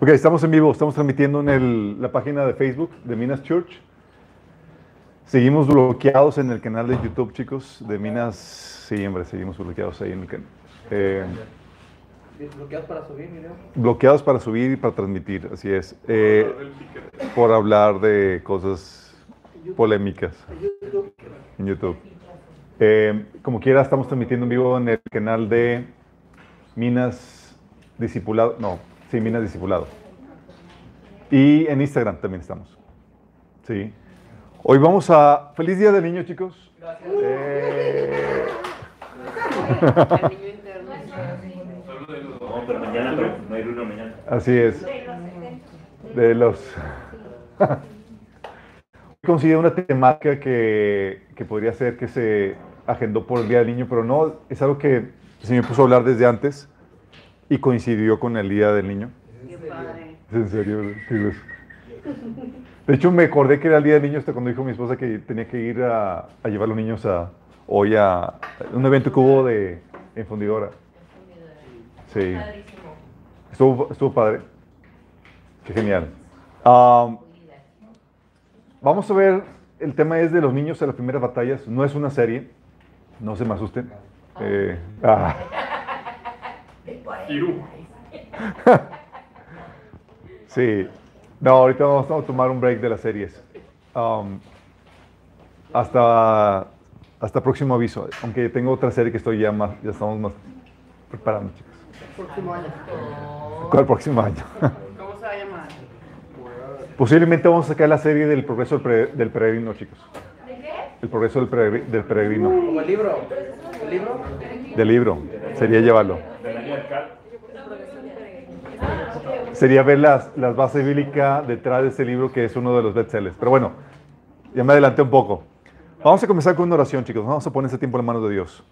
Ok, estamos en vivo, estamos transmitiendo en el- la página de Facebook de Minas Church. Seguimos bloqueados en el canal de YouTube, chicos, de Minas. Sí, hombre, seguimos bloqueados ahí en el canal. Eh, ¿Bloqueados para subir video? bloqueados para subir y para transmitir, así es. Eh, por hablar de cosas polémicas en YouTube. Eh, como quiera, estamos transmitiendo en vivo en el canal de Minas Discipulado. No, sí, Minas Discipulado. Y en Instagram también estamos. Sí. Hoy vamos a. ¡Feliz Día del Niño, chicos! Eh, No, pero mañana, pero no hay uno mañana. así es. De los. Considero una temática que, que podría ser que se agendó por el Día del Niño, pero no, es algo que el Señor puso a hablar desde antes y coincidió con el Día del Niño. Qué padre. ¿Es en serio? Sí. De hecho, me acordé que era el Día del Niño hasta cuando dijo mi esposa que tenía que ir a, a llevar a los niños a, hoy a un evento que hubo de, en Fundidora. Sí. Estuvo, estuvo padre. Qué genial. Am, vamos a ver, el tema es de los niños en las primeras batallas. No es una serie, no se me asusten. Eh, ah. Sí. No, ahorita vamos a tomar un break de las series. Um, hasta, hasta próximo aviso. Aunque tengo otra serie que estoy ya más, ya estamos más preparando, chicos. Próximo año. ¿Cuál próximo año? ¿Cómo se va a llamar? Posiblemente vamos a sacar la serie del progreso del, peregrino, chicos. El progreso del, peregri- del peregrino. Como el libro. ¿El libro? Del libro. Sería llevarlo. Sería ver las, las bases bíblicas detrás de ese libro que es uno de los bestsellers. Pero bueno, ya me adelanté un poco. Vamos a comenzar con una oración, chicos. Vamos a poner ese tiempo en manos de Dios.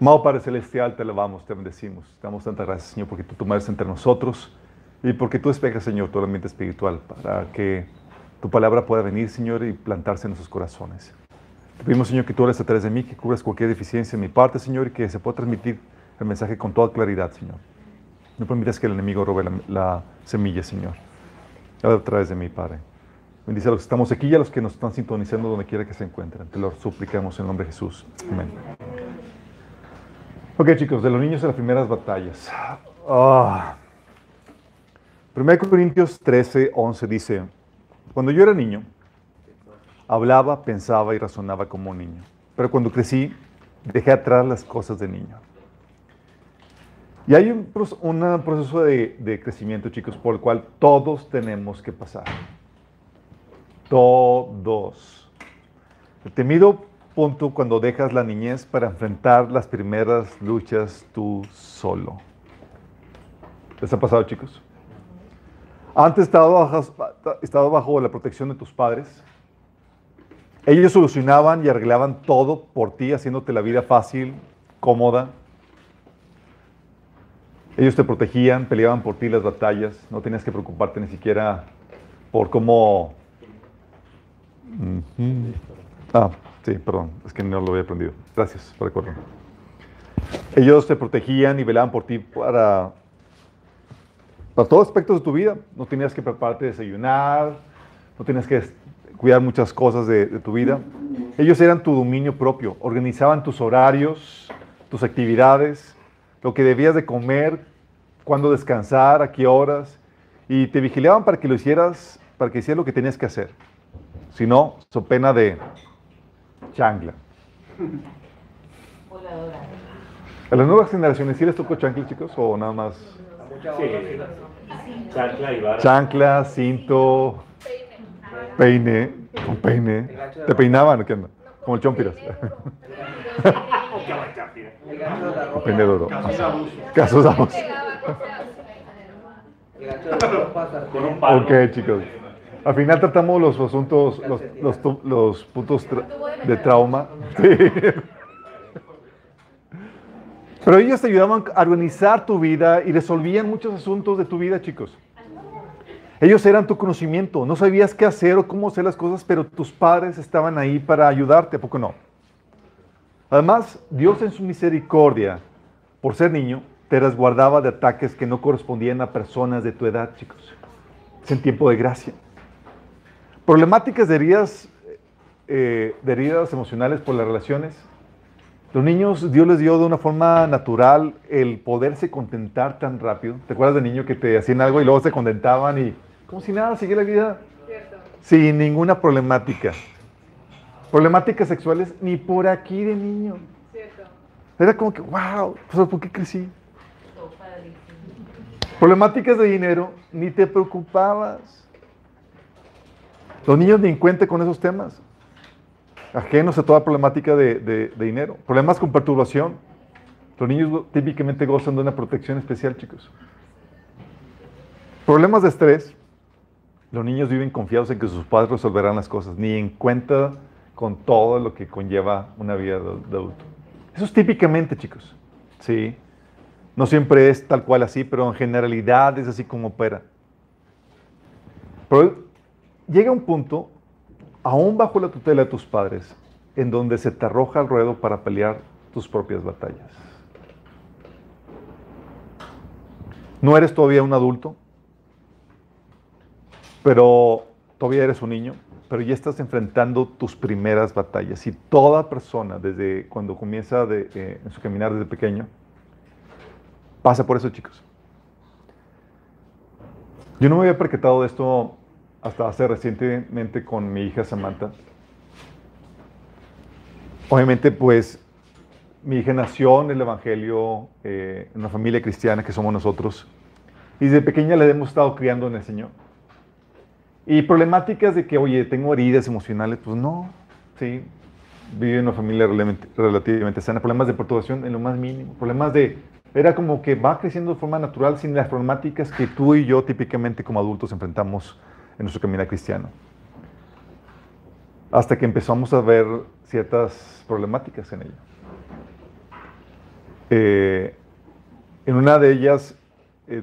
Amado Padre Celestial, te alabamos, te bendecimos. Te damos tantas gracias, Señor, porque tú tomas entre nosotros y porque tú despejas, Señor, todo el ambiente espiritual para que tu palabra pueda venir, Señor, y plantarse en nuestros corazones. Te pedimos, Señor, que tú hables a través de mí, que cubras cualquier deficiencia en mi parte, Señor, y que se pueda transmitir el mensaje con toda claridad, Señor. No permitas que el enemigo robe la, la semilla, Señor. Habla a través de mí, Padre. Bendice a los que estamos aquí y a los que nos están sintonizando donde quiera que se encuentren. Te lo suplicamos en el nombre de Jesús. Amén. Ok, chicos, de los niños en las primeras batallas. Ah. 1 Corintios 13, 11 dice, cuando yo era niño, hablaba, pensaba y razonaba como un niño. Pero cuando crecí, dejé atrás las cosas de niño. Y hay un, proce- un proceso de, crecimiento, chicos, por el cual todos tenemos que pasar. Todos. El temido punto cuando dejas la niñez para enfrentar las primeras luchas tú solo. ¿Les ha pasado, chicos? Antes estado estado bajo la protección de tus padres. Ellos solucionaban y arreglaban todo por ti, haciéndote la vida fácil, cómoda. Ellos te protegían, peleaban por ti las batallas, no tenías que preocuparte ni siquiera por cómo... Ah, sí, perdón, es que no lo había aprendido. Gracias por. Ellos te protegían y velaban por ti para, para todos aspectos de tu vida. No tenías que prepararte a desayunar, no tenías que cuidar muchas cosas de, de tu vida. Ellos eran tu dominio propio, organizaban tus horarios, tus actividades, lo que debías de comer, cuándo descansar, a qué horas, y te vigilaban para que lo hicieras, para que hicieras lo que tenías que hacer. Si no, so pena de chancla. ¿A las nuevas generaciones sí les tocó chancla, chicos? ¿O nada más Sí. Chancla y vara. chancla, cinto, peine, con peine? ¿Te peinaban o qué onda? Como el chompiras. Gancho de de oro. Casos de la ropa. Con un palo. Ok, chicos. Al final tratamos los asuntos, los, los, los puntos de trauma. Sí. Pero ellos te ayudaban a organizar tu vida y resolvían muchos asuntos de tu vida, chicos. Ellos eran tu conocimiento. No sabías qué hacer o cómo hacer las cosas, pero tus padres estaban ahí para ayudarte, ¿a poco no? Además, Dios en su misericordia, por ser niño, te resguardaba de ataques que no correspondían a personas de tu edad, chicos. Es en tiempo de gracia. Problemáticas de heridas, eh, de heridas emocionales por las relaciones. Los niños, Dios les dio de una forma natural el poderse contentar tan rápido. ¿Te acuerdas de niño que te hacían algo y luego se contentaban y como si nada, sigue la vida? Cierto. Sin ninguna problemática. Problemáticas sexuales ni por aquí de niño. Cierto. Era como que, wow, pues, ¿por qué crecí? Problemáticas de dinero, ni te preocupabas. Los niños ni en cuenta con esos temas. Ajenos a toda problemática de, de- de dinero. Problemas con perturbación. Los niños típicamente gozan de una protección especial, chicos. Problemas de estrés. Los niños viven confiados en que sus padres resolverán las cosas, ni en cuenta con todo lo que conlleva una vida de, adulto. Eso es típicamente, chicos. Sí. No siempre es tal cual así, pero en generalidad es así como opera. Pero llega un punto, aún bajo la tutela de tus padres, en donde se te arroja al ruedo para pelear tus propias batallas. No eres todavía un adulto, pero todavía eres un niño, pero ya estás enfrentando tus primeras batallas. Y toda persona, desde cuando comienza eh, en su caminar desde pequeño, pasa por eso, chicos. Yo no me había percatado de esto hasta hace recientemente con mi hija Samantha. Obviamente, pues, mi hija nació en el Evangelio, eh, en una familia cristiana que somos nosotros, y desde pequeña la hemos estado criando en el Señor. Y problemáticas de que, oye, tengo heridas emocionales, pues no, sí, vive en una familia relativamente, sana, problemas de perturbación en lo más mínimo, problemas de, era como que va creciendo de forma natural sin las problemáticas que tú y yo típicamente como adultos enfrentamos en nuestro camino cristiano. Hasta que empezamos a ver ciertas problemáticas en ella. Eh, en una de ellas eh,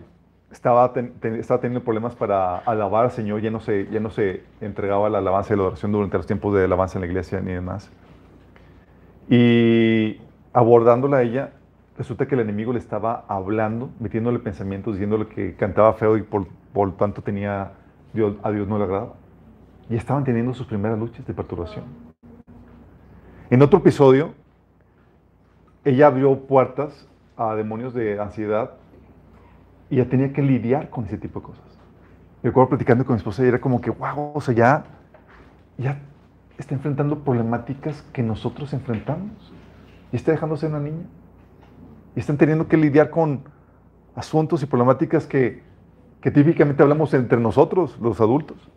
estaba, estaba teniendo problemas para alabar al Señor, ya no, se, ya no se entregaba la alabanza y la oración durante los tiempos de alabanza en la iglesia ni demás. Y abordándola a ella, resulta que el enemigo le estaba hablando, metiéndole pensamientos, diciéndole que cantaba feo y por, por tanto tenía, Dios, a Dios no le agradaba. Y estaban teniendo sus primeras luchas de perturbación. En otro episodio, ella abrió puertas a demonios de ansiedad y ya tenía que lidiar con ese tipo de cosas. Me acuerdo platicando con mi esposa y era como que, wow, o sea, ya, ya está enfrentando problemáticas que nosotros enfrentamos. Y está dejando de ser una niña. Y están teniendo que lidiar con asuntos y problemáticas que, que típicamente hablamos entre nosotros, los adultos.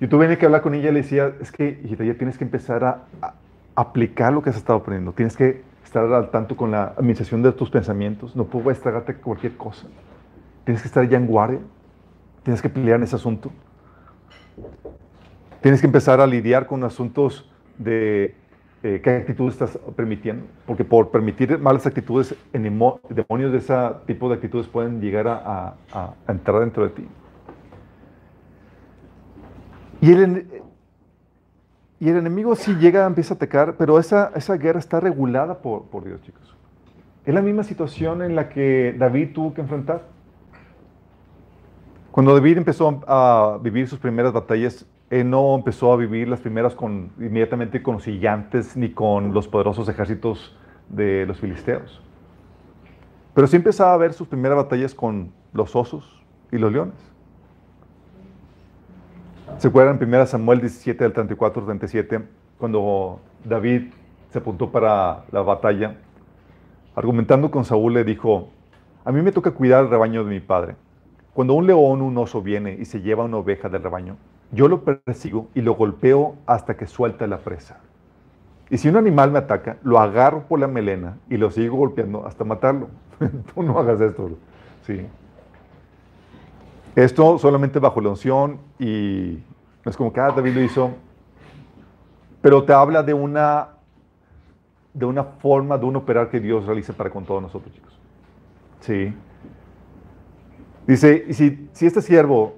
Yo tuve que hablar con ella y le decía, es que, hijita, ya tienes que empezar a, a aplicar lo que has estado aprendiendo. Tienes que estar al tanto con la administración de tus pensamientos. No puedes tragarte cualquier cosa. Tienes que estar ya en guardia. Tienes que pelear en ese asunto. Tienes que empezar a lidiar con asuntos de eh, qué actitud estás permitiendo. Porque por permitir malas actitudes, demonios de ese tipo de actitudes pueden llegar a, a- entrar dentro de ti. Y en- y el enemigo sí llega, empieza a atacar, pero esa, esa guerra está regulada por, por Dios, chicos. Es la misma situación en la que David tuvo que enfrentar. Cuando David empezó a vivir sus primeras batallas, él no empezó a vivir las primeras con, inmediatamente con los gigantes ni con los poderosos ejércitos de los filisteos. Pero sí empezaba a ver sus primeras batallas con los osos y los leones. ¿Se acuerdan en 1 Samuel 17 del 34 al 37? Cuando David se apuntó para la batalla, argumentando con Saúl le dijo, a mí me toca cuidar el rebaño de mi padre. Cuando un león un oso viene y se lleva una oveja del rebaño, yo lo persigo y lo golpeo hasta que suelta la presa. Y si un animal me ataca, lo agarro por la melena y lo sigo golpeando hasta matarlo. Tú no hagas esto. Sí. Esto solamente bajo la unción y es como que ah, David lo hizo, pero te habla de una, de una forma, de un operar que Dios realiza para con todos nosotros, chicos. Sí. Dice, y si, si este siervo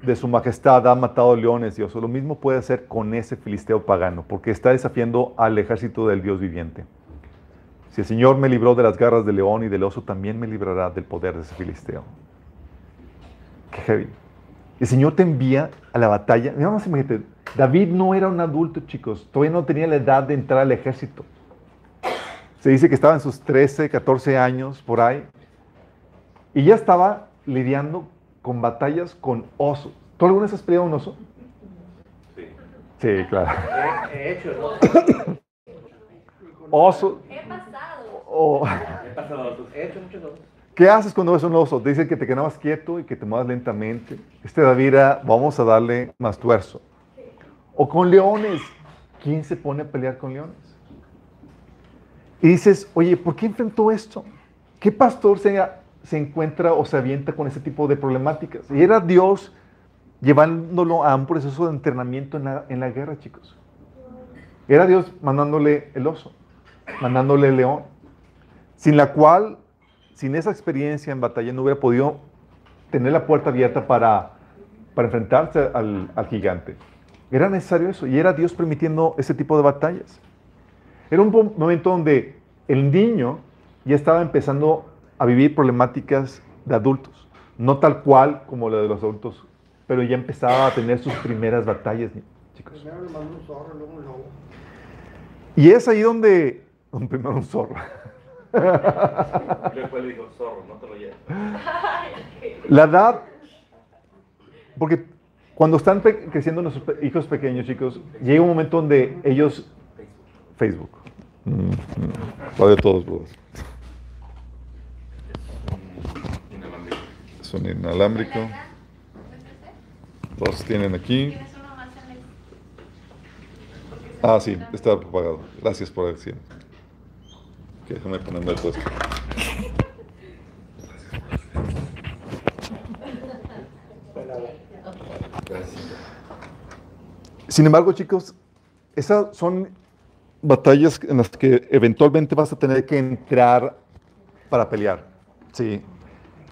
de su majestad ha matado leones, Dios, lo mismo puede hacer con ese filisteo pagano, porque está desafiando al ejército del Dios viviente. Si el Señor me libró de las garras del león y del oso, también me librará del poder de ese filisteo. Qué heavy. El Señor te envía a la batalla. Mira, más imagínate, David no era un adulto, chicos. Todavía no tenía la edad de entrar al ejército. Se dice que estaba en sus 13, 14 años, por ahí. Y ya estaba lidiando con batallas con osos. ¿Tú alguna vez has peleado un oso? Sí. Sí, claro. He, he hecho, ¿no? Oso. He pasado. o- He pasado tus- He hecho muchos dos. ¿Qué haces cuando ves un oso? Dicen que te quedabas quieto y que te muevas lentamente. Este David vamos a darle más tuerzo. O con leones. ¿Quién se pone a pelear con leones? Y dices, oye, ¿por qué enfrentó esto? ¿Qué pastor se, se encuentra o se avienta con ese tipo de problemáticas? Y era Dios llevándolo a un proceso de entrenamiento en la, en la guerra, chicos. Era Dios mandándole el oso, mandándole el león, sin la cual, sin esa experiencia en batalla, no hubiera podido tener la puerta abierta para, para enfrentarse al, al gigante. Era necesario eso, y era Dios permitiendo ese tipo de batallas. Era un momento donde el niño ya estaba empezando a vivir problemáticas de adultos, no tal cual como la de los adultos, pero ya empezaba a tener sus primeras batallas, chicos. Primero le mandó un zorro, luego un lobo. Y es ahí donde, donde primero un zorro. Después le dijo, zorro, no te lo lleves. La edad, porque cuando están creciendo nuestros pe- hijos pequeños, chicos, llega un momento donde ellos... Facebook. Mm, mm. De todos. Inalámbrico. Es un inalámbrico. Dos tienen aquí. Ah, sí, está apagado. Gracias por decir. Déjame ponerme puesto. Sin embargo, chicos, esas son batallas en las que eventualmente vas a tener que entrar para pelear. Sí.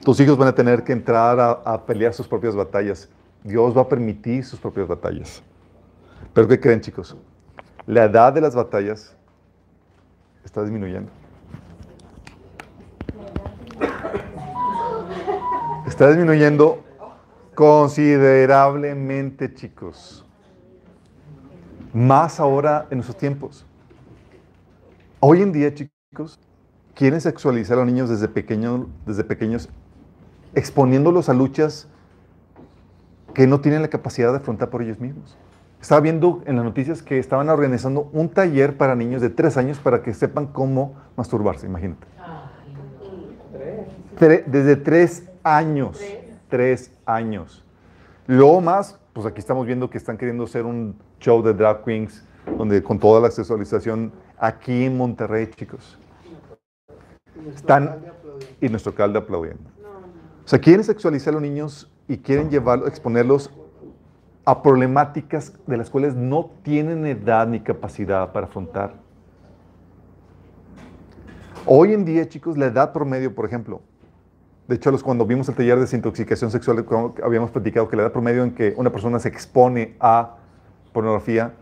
Tus hijos van a tener que entrar a, a pelear sus propias batallas. Dios va a permitir sus propias batallas. Pero ¿qué creen, chicos? La edad de las batallas está disminuyendo. Está disminuyendo considerablemente, chicos. Más ahora en nuestros tiempos. Hoy en día, chicos, quieren sexualizar a los niños desde, pequeño- desde pequeños, exponiéndolos a luchas que no tienen la capacidad de afrontar por ellos mismos. Estaba viendo en las noticias que estaban organizando un taller para niños de tres años para que sepan cómo masturbarse, imagínate. Tre- desde tres años. Tres años. Luego más, pues aquí estamos viendo que están queriendo hacer un show de drag queens, donde con toda la sexualización aquí en Monterrey, chicos. Están y nuestro alcalde aplaudiendo. O sea, quieren sexualizar a los niños y quieren llevarlos, exponerlos a problemáticas de las cuales no tienen edad ni capacidad para afrontar. Hoy en día, chicos, la edad promedio, por ejemplo, de hecho, los- cuando vimos el taller de desintoxicación sexual, habíamos platicado que la edad promedio en que una persona se expone a pornografía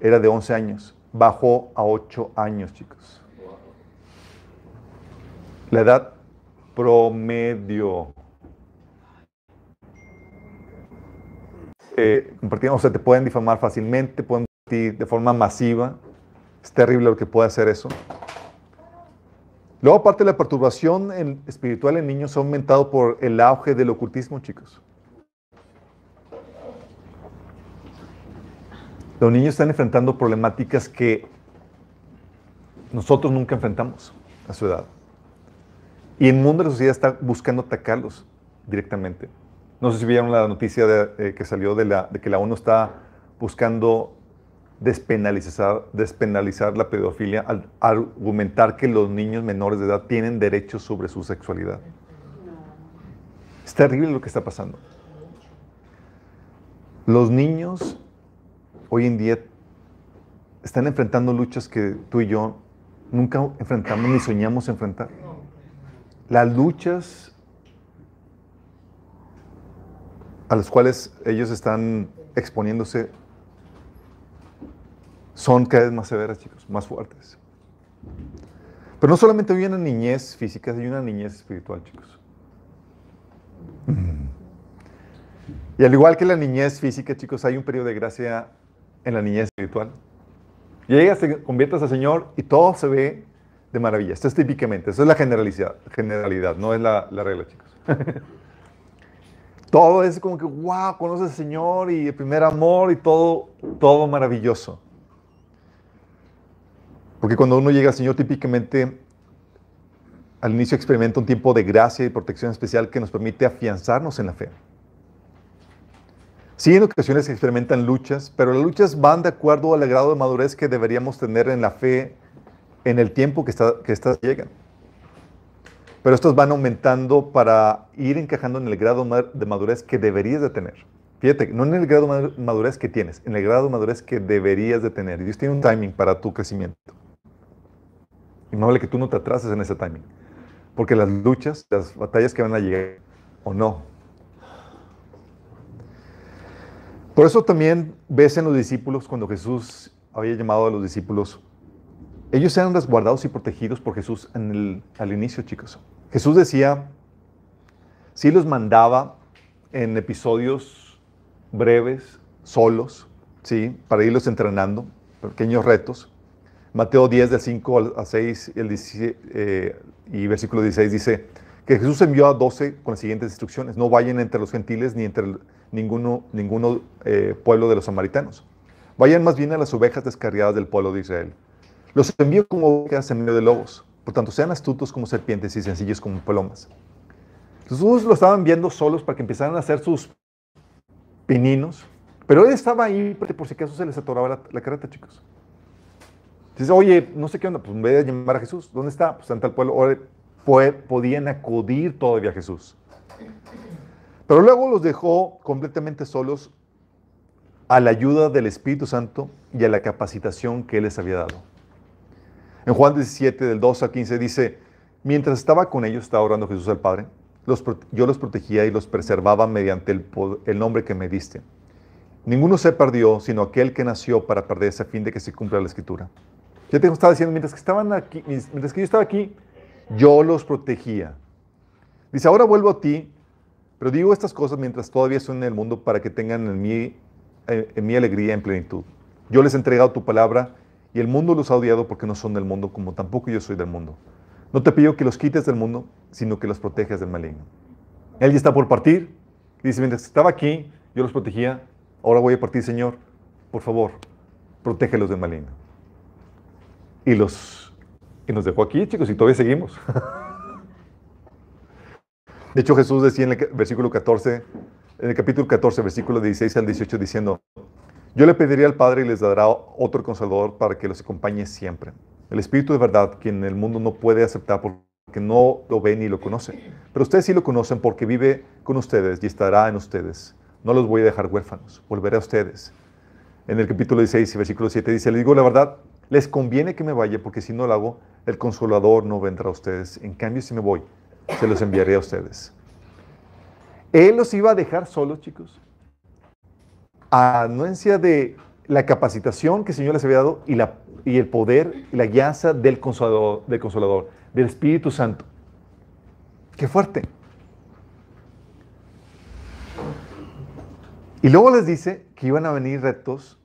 era de 11 años. Bajó a 8 años, chicos. La edad promedio. Eh, o sea, te pueden difamar fácilmente, pueden de forma masiva. Es terrible lo que puede hacer eso. Luego, aparte, la perturbación espiritual en niños ha aumentado por el auge del ocultismo, chicos. Los niños están enfrentando problemáticas que nosotros nunca enfrentamos a su edad. Y el mundo de la sociedad está buscando atacarlos directamente. No sé si vieron la noticia de, eh, que salió de, de que la ONU está buscando despenalizar, despenalizar la pedofilia al argumentar que los niños menores de edad tienen derechos sobre su sexualidad. Es terrible lo que está pasando. Los niños hoy en día están enfrentando luchas que tú y yo nunca enfrentamos ni soñamos enfrentar. Las luchas a las cuales ellos están exponiéndose son cada vez más severas, chicos, más fuertes. Pero no solamente hay una niñez física, hay una niñez espiritual, chicos. Mm. Y al igual que la niñez física, chicos, hay un periodo de gracia en la niñez espiritual. Llegas, te conviertes al Señor y todo se ve de maravilla. Esto es típicamente, eso es la generalidad, generalidad no es la, la regla, chicos. todo es como que, wow, conoces al Señor y el primer amor y todo, todo maravilloso. Porque cuando uno llega al Señor, típicamente al inicio experimenta un tiempo de gracia y protección especial que nos permite afianzarnos en la fe. Sí, en ocasiones se experimentan luchas, pero las luchas van de acuerdo al grado de madurez que deberíamos tener en la fe en el tiempo que, está, que estas llegan. Pero estos van aumentando para ir encajando en el grado de madurez que deberías de tener. Fíjate, no en el grado de madurez que tienes, en el grado de madurez que deberías de tener. Dios tiene un timing para tu crecimiento. Y no vale que tú no te atrases en ese timing. Porque las luchas, las batallas que van a llegar, o no. Por eso también ves en los discípulos, cuando Jesús había llamado a los discípulos, ellos eran resguardados y protegidos por Jesús al inicio, chicos. Jesús decía, sí los mandaba en episodios breves, solos, ¿sí? para irlos entrenando, pequeños retos. Mateo 10, del 5 al 6 el 17, eh, y versículo 16 dice que Jesús envió a 12 con las siguientes instrucciones. No vayan entre los gentiles ni entre ninguno, ninguno eh, pueblo de los samaritanos. Vayan más bien a las ovejas descarriadas del pueblo de Israel. Los envío como ovejas en medio de lobos. Por tanto, sean astutos como serpientes y sencillos como palomas. Jesús lo estaban viendo solos para que empezaran a hacer sus pininos. Pero él estaba ahí por si acaso se les atoraba la, la carreta, chicos. Dice, oye, no sé qué onda, pues me voy a llamar a Jesús. ¿Dónde está? Pues ante el pueblo. podían acudir todavía a Jesús. Pero luego los dejó completamente solos a la ayuda del Espíritu Santo y a la capacitación que Él les había dado. En Juan 17, del 2 al 15, dice, mientras estaba con ellos, estaba orando Jesús al Padre, los, yo los protegía y los preservaba mediante el, el nombre que me diste. Ninguno se perdió, sino aquel que nació para perderse a fin de que se cumpla la Escritura. Ya te estaba diciendo, mientras que estaban aquí, mientras que yo estaba aquí, yo los protegía. Dice, ahora vuelvo a ti, pero digo estas cosas mientras todavía son en el mundo para que tengan en mí, eh, en mi alegría en plenitud. Yo les he entregado tu palabra y el mundo los ha odiado porque no son del mundo, como tampoco yo soy del mundo. No te pido que los quites del mundo, sino que los protejas del maligno. Él ya está por partir. Dice, mientras estaba aquí, yo los protegía. Ahora voy a partir, Señor. Por favor, protégelos del maligno y los y nos dejó aquí, chicos, y todavía seguimos. De hecho, Jesús decía en el versículo 14, en el capítulo 14, versículo 16 al 18, diciendo, yo le pediría al Padre y les dará otro consolador para que los acompañe siempre. El Espíritu de verdad, quien el mundo no puede aceptar porque no lo ve ni lo conoce. Pero ustedes sí lo conocen porque vive con ustedes y estará en ustedes. No los voy a dejar huérfanos, volveré a ustedes. En el capítulo 16, versículo 7 dice, le digo la verdad, les conviene que me vaya porque si no lo hago, el consolador no vendrá a ustedes. En cambio, si me voy, se los enviaré a ustedes. Él los iba a dejar solos, chicos. A anuencia de la capacitación que el Señor les había dado y, la, y el poder y la guianza del consolador, del consolador, del Espíritu Santo. Qué fuerte. Y luego les dice que iban a venir retos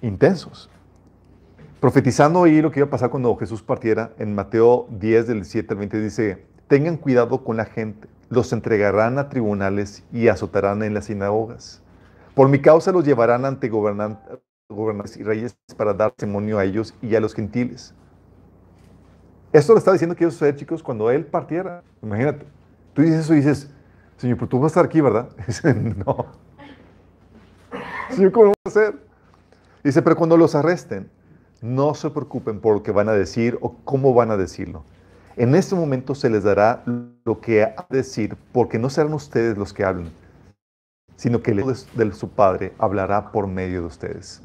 intensos profetizando ahí lo que iba a pasar cuando Jesús partiera, en Mateo 10, del 7 al 20, dice, tengan cuidado con la gente, los entregarán a tribunales y azotarán en las sinagogas. Por mi causa los llevarán ante gobernantes y reyes para dar testimonio a ellos y a los gentiles. Esto lo estaba diciendo que iba a suceder, chicos, cuando Él partiera. Imagínate, tú dices eso y dices, Señor, pero tú vas a estar aquí, ¿verdad? Dice, no. Señor, ¿cómo lo vas a hacer? Dice, pero cuando los arresten, no se preocupen por lo que van a decir o cómo van a decirlo. En este momento se les dará lo que a decir, porque no serán ustedes los que hablen, sino que el de su Padre hablará por medio de ustedes.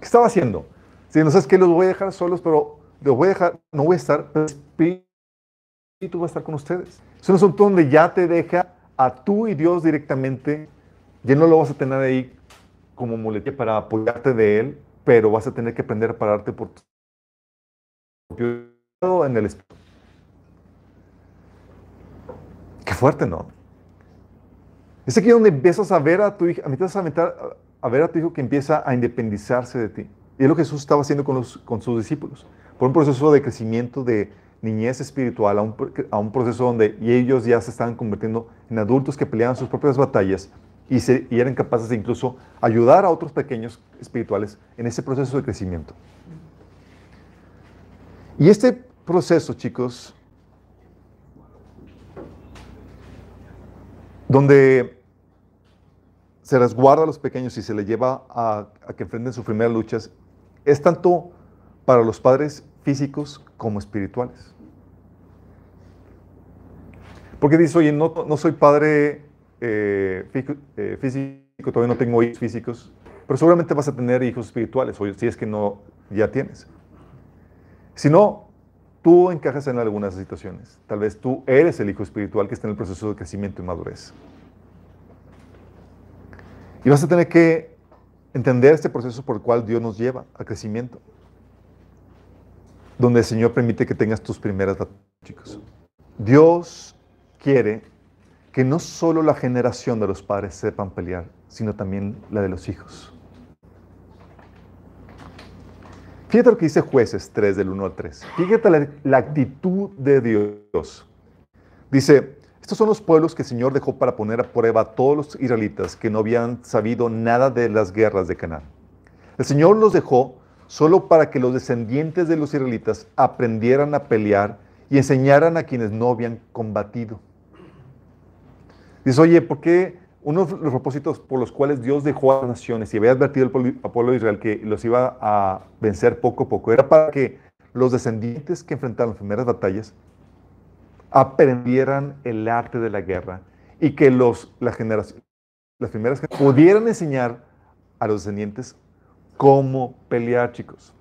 ¿Qué estaba haciendo? Si no sabes que los voy a dejar solos, pero los voy a dejar, no voy a estar, pero el Espíritu va a estar con ustedes. Es un asunto donde ya te deja a tú y Dios directamente, ya no lo vas a tener ahí como muletilla para apoyarte de Él, pero vas a tener que aprender a pararte por tu en el espíritu. Qué fuerte, ¿no? Es aquí donde empiezas a ver a tu hijo, empiezas a, meter- a ver a tu hijo que empieza a independizarse de ti. Y es lo que Jesús estaba haciendo con, los- con sus discípulos. Por un proceso de crecimiento de niñez espiritual, a un, a un proceso donde ellos ya se estaban convirtiendo en adultos que peleaban sus propias batallas y, eran capaces de incluso ayudar a otros pequeños espirituales en ese proceso de crecimiento. Y este proceso, chicos, donde se resguarda a los pequeños y se les lleva a, a que enfrenten sus primeras luchas, es tanto para los padres físicos como espirituales. Porque dice, oye, no, no soy padre eh, eh, físico, todavía no tengo hijos físicos, pero seguramente vas a tener hijos espirituales, o si es que no ya tienes. Si no, tú encajas en algunas situaciones. Tal vez tú eres el hijo espiritual que está en el proceso de crecimiento y madurez. Y vas a tener que entender este proceso por el cual Dios nos lleva a crecimiento. Donde el Señor permite que tengas tus primeras batallas, chicos. Dios quiere que no solo la generación de los padres sepan pelear, sino también la de los hijos. Fíjate lo que dice Jueces 3 del 1 al 3. Fíjate la, la actitud de Dios. Dice, estos son los pueblos que el Señor dejó para poner a prueba a todos los israelitas que no habían sabido nada de las guerras de Canaán. El Señor los dejó solo para que los descendientes de los israelitas aprendieran a pelear y enseñaran a quienes no habían combatido. Dice, oye, ¿por qué uno de los propósitos por los cuales Dios dejó a las naciones y había advertido al pueblo- de Israel que los iba a vencer poco a poco era para que los descendientes que enfrentaron las primeras batallas aprendieran el arte de la guerra y que los, las primeras pudieran enseñar a los descendientes cómo pelear, chicos.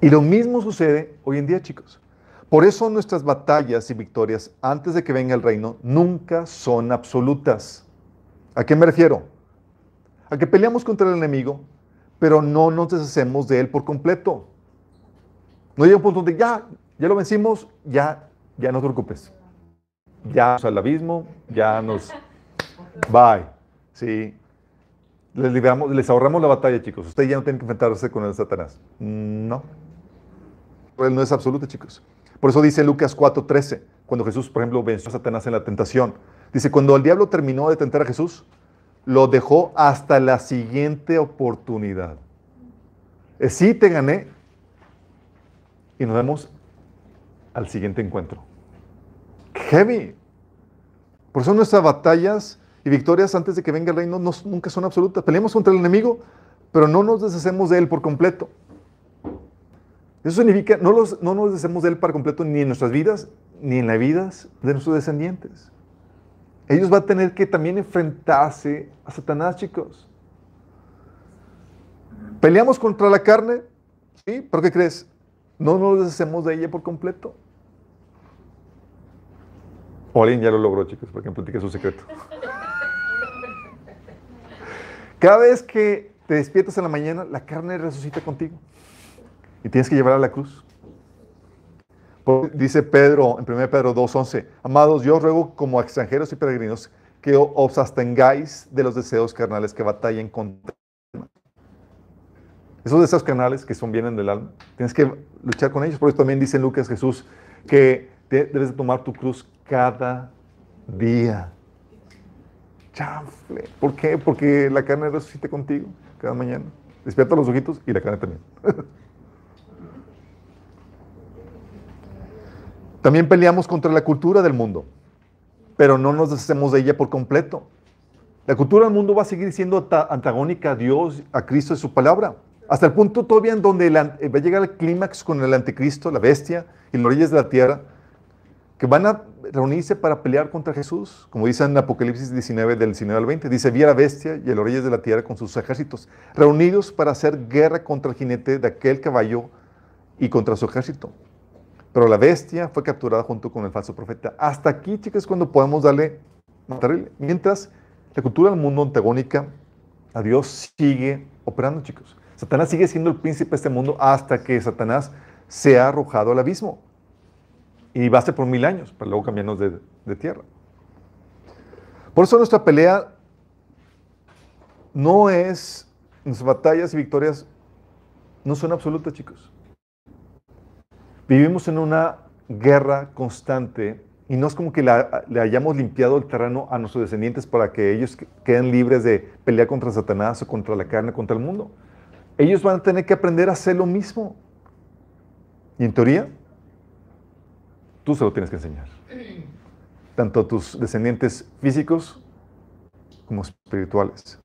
Y lo mismo sucede hoy en día, chicos. Por eso nuestras batallas y victorias antes de que venga el reino nunca son absolutas. ¿A qué me refiero? A que peleamos contra el enemigo, pero no nos deshacemos de él por completo. No llega un punto donde ya, ya lo vencimos, ya, ya no te preocupes. Ya al abismo, ya nos... Bye. Sí. Les, liberamos, les ahorramos la batalla, chicos. Ustedes ya no tienen que enfrentarse con el Satanás. No. Él no es absoluto, chicos. Por eso dice Lucas 4:13, cuando Jesús, por ejemplo, venció a Satanás en la tentación. Dice, cuando el diablo terminó de tentar a Jesús, lo dejó hasta la siguiente oportunidad. Eh, Sí, te gané. Y nos vemos al siguiente encuentro. Heavy. Por eso nuestras batallas y victorias antes de que venga el reino no- nunca son absolutas. Peleamos contra el enemigo, pero no nos deshacemos de él por completo. Eso significa, no, los- no nos deshacemos de él por completo ni en nuestras vidas, ni en las vidas de nuestros descendientes. Ellos van a tener que también enfrentarse a Satanás, chicos. Peleamos contra la carne, ¿sí? ¿Pero qué crees? No nos deshacemos de ella por completo. O alguien ya lo logró, chicos, para que me platique su secreto. Cada vez que te despiertas en la mañana, la carne resucita contigo. Y tienes que llevarla a la cruz. Dice Pedro, en 1 Pedro 2.11, Amados, yo ruego como extranjeros y peregrinos que os abstengáis de los deseos carnales que batallen contra el alma. Esos deseos carnales que son vienen del alma, tienes que luchar con ellos. Por eso también dice Lucas Jesús que debes de tomar tu cruz cada día. Chanfle. ¿Por qué? Porque la carne resucita contigo cada mañana. Despierta los ojitos y la carne también. También peleamos contra la cultura del mundo, pero no nos deshacemos de ella por completo. La cultura del mundo va a seguir siendo antagónica a Dios, a Cristo y su palabra. Hasta el punto todavía en donde eh, va a llegar el clímax con el anticristo, la bestia y los reyes de la tierra, que van a reunirse para pelear contra Jesús, como dice en Apocalipsis 19, del 19 al 20. Dice, vi a la bestia y a los reyes de la tierra con sus ejércitos, reunidos para hacer guerra contra el jinete de aquel caballo y contra su ejército. Pero la bestia fue capturada junto con el falso profeta. Hasta aquí, chicas, cuando podemos darle matarle. Mientras la cultura del mundo antagónica a Dios sigue operando, chicos. Satanás sigue siendo el príncipe de este mundo hasta que Satanás sea arrojado al abismo. Y va a ser por mil años, para luego cambiarnos de, de tierra. Por eso nuestra pelea no es, nuestras batallas y victorias no son absolutas, chicos. Vivimos en una guerra constante y no es como que le hayamos limpiado el terreno a nuestros descendientes para que ellos que- queden libres de pelear contra Satanás o contra la carne, contra el mundo. Ellos van a tener que aprender a hacer lo mismo. Y en teoría, tú se lo tienes que enseñar. Tanto a tus descendientes físicos como espirituales.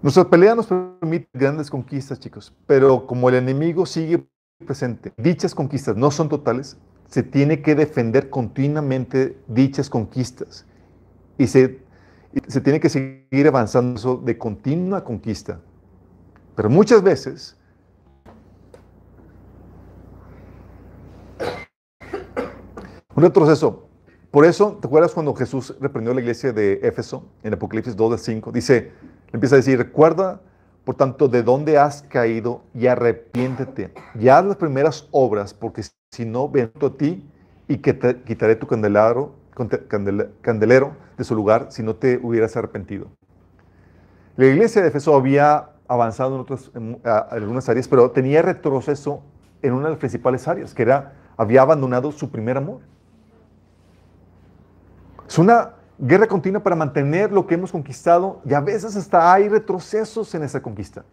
Nuestra pelea nos permite grandes conquistas, chicos, pero como el enemigo sigue presente, dichas conquistas no son totales, se tiene que defender continuamente dichas conquistas y se, se tiene que seguir avanzando eso de continua conquista. Pero muchas veces un retroceso. Por eso, ¿te acuerdas cuando Jesús reprendió a la iglesia de Éfeso en Apocalipsis 2 del 5? Dice, empieza a decir, recuerda, por tanto, de dónde has caído y arrepiéntete. Y haz las primeras obras, porque si no, vengo a ti y que te quitaré tu candelero, de su lugar si no te hubieras arrepentido. La iglesia de Éfeso había avanzado en, otras, en, algunas áreas, pero tenía retroceso en una de las principales áreas, que era, había abandonado su primer amor. Es una guerra continua para mantener lo que hemos conquistado y a veces hasta hay retrocesos en esa conquista.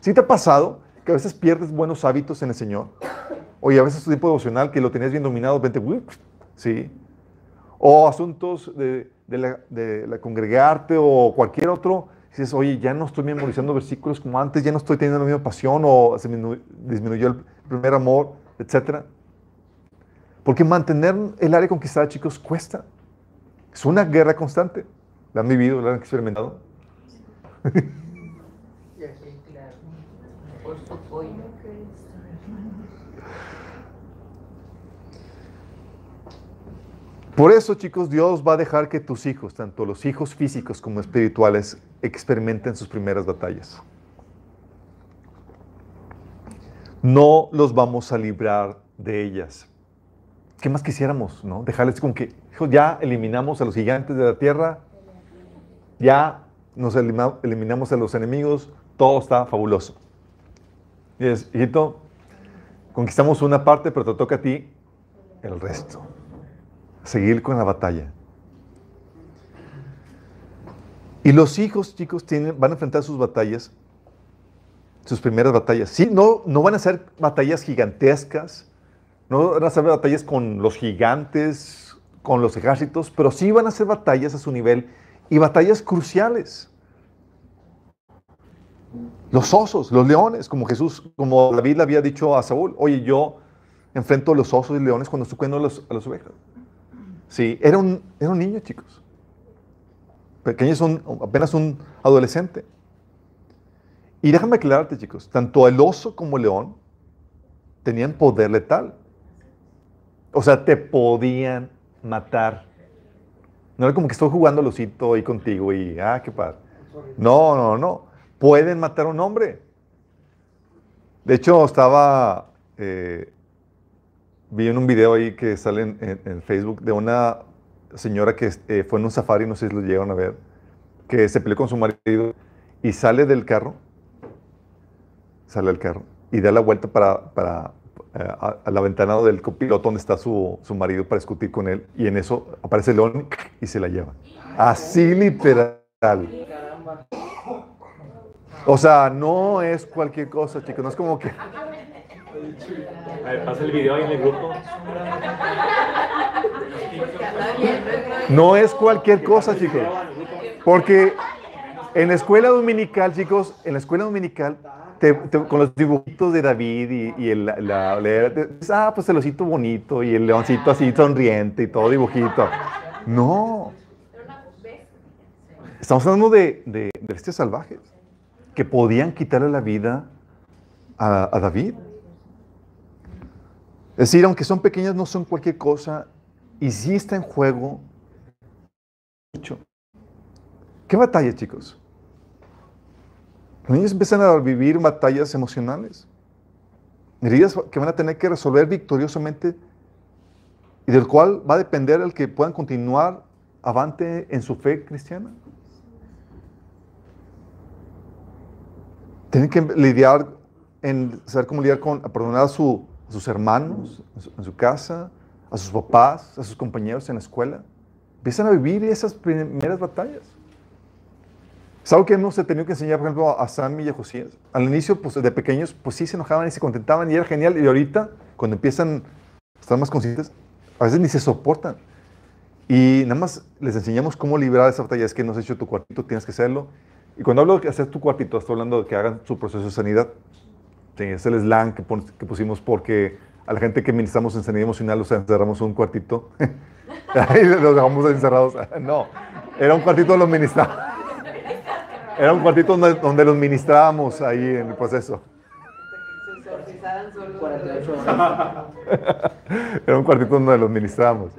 ¿Sí te ha pasado que a veces pierdes buenos hábitos en el Señor? Oye, a veces tu tiempo devocional que lo tenías bien dominado, ¡uip! ¿sí? O asuntos de, de la, de la congregarte o cualquier otro, dices, oye, ya no estoy memorizando versículos como antes, ya no estoy teniendo la misma pasión o se disminu- disminuyó el primer amor, etcétera. Porque mantener el área conquistada, chicos, cuesta. Es una guerra constante. ¿La han vivido? ¿La han experimentado? Por eso, chicos, Dios va a dejar que tus hijos, tanto los hijos físicos como espirituales, experimenten sus primeras batallas. No los vamos a librar de ellas. ¿Qué más quisiéramos, no? Dejarles como que, ya eliminamos a los gigantes de la tierra, ya nos eliminamos a los enemigos, todo está fabuloso. Y es, hijito, conquistamos una parte, pero te toca a ti el resto seguir con la batalla. Y los hijos, chicos, tienen, van a enfrentar sus batallas, sus primeras batallas. Sí, no, no van a ser batallas gigantescas, no van a ser batallas con los gigantes, con los ejércitos, pero sí van a ser batallas a su nivel y batallas cruciales. Los osos, los leones, como Jesús, como David le había dicho a Saúl, oye, yo enfrento los osos y leones cuando estoy cuidando a, los- a las ovejas. Sí, era un, niño, chicos. Pequeño es un- apenas un adolescente. Y déjame aclararte, chicos, tanto el oso como el león tenían poder letal. O sea, te podían matar. No era como que estoy jugando al osito ahí contigo y, ah, qué padre. No, no, no. Pueden matar a un hombre. De hecho, estaba, eh, vi en un video ahí que sale en, Facebook de una señora que eh, fue en un safari, no sé si lo llegaron a ver, que se peleó con su marido y sale del carro, sale del carro y da la vuelta para, para a, a la ventana del copiloto donde está su, su marido para discutir con él y en eso aparece el león y se la lleva. Así literal. O sea, no es cualquier cosa, chicos. No es como que. A ver, pasa el video ahí en el grupo. No es cualquier cosa, chicos. Porque en la escuela dominical, chicos, en la escuela dominical, te- con los dibujitos de David y, y el, la, ah, pues el osito bonito y el leoncito así sonriente y todo dibujito. No. Estamos hablando de, de, de bestias salvajes que podían quitarle la vida a, a David. Es decir, aunque son pequeñas, no son cualquier cosa y sí está en juego mucho. ¿Qué batalla, chicos? Los niños empiezan a vivir batallas emocionales. Heridas que van a tener que resolver victoriosamente y del cual va a depender el que puedan continuar avante en su fe cristiana. Tienen que lidiar en saber cómo lidiar con, perdonar a, su- a sus hermanos en en su casa, a sus papás, a sus compañeros en la escuela. Empiezan a vivir esas primeras batallas. Es algo que hemos tenido que enseñar, por ejemplo, a Sammy y a Josías. Al inicio, pues de pequeños, pues sí se enojaban y se contentaban y era genial. Y ahorita, cuando empiezan a estar más conscientes, a veces ni se soportan. Y nada más les enseñamos cómo librar esa batalla. Es que no has hecho tu cuartito, tienes que hacerlo. Y cuando hablo de hacer tu cuartito, estoy hablando de que hagan su proceso de sanidad. Sí, es el slang que, pon- pusimos porque a la gente que ministramos en sanidad emocional los encerramos en un cuartito. Ahí los dejamos encerrados. No, era un cuartito donde los ministrábamos. Era un cuartito donde, donde los ministrábamos ahí en el proceso. Se exorcizaran solo 48 horas. Era un cuartito donde los ministrábamos.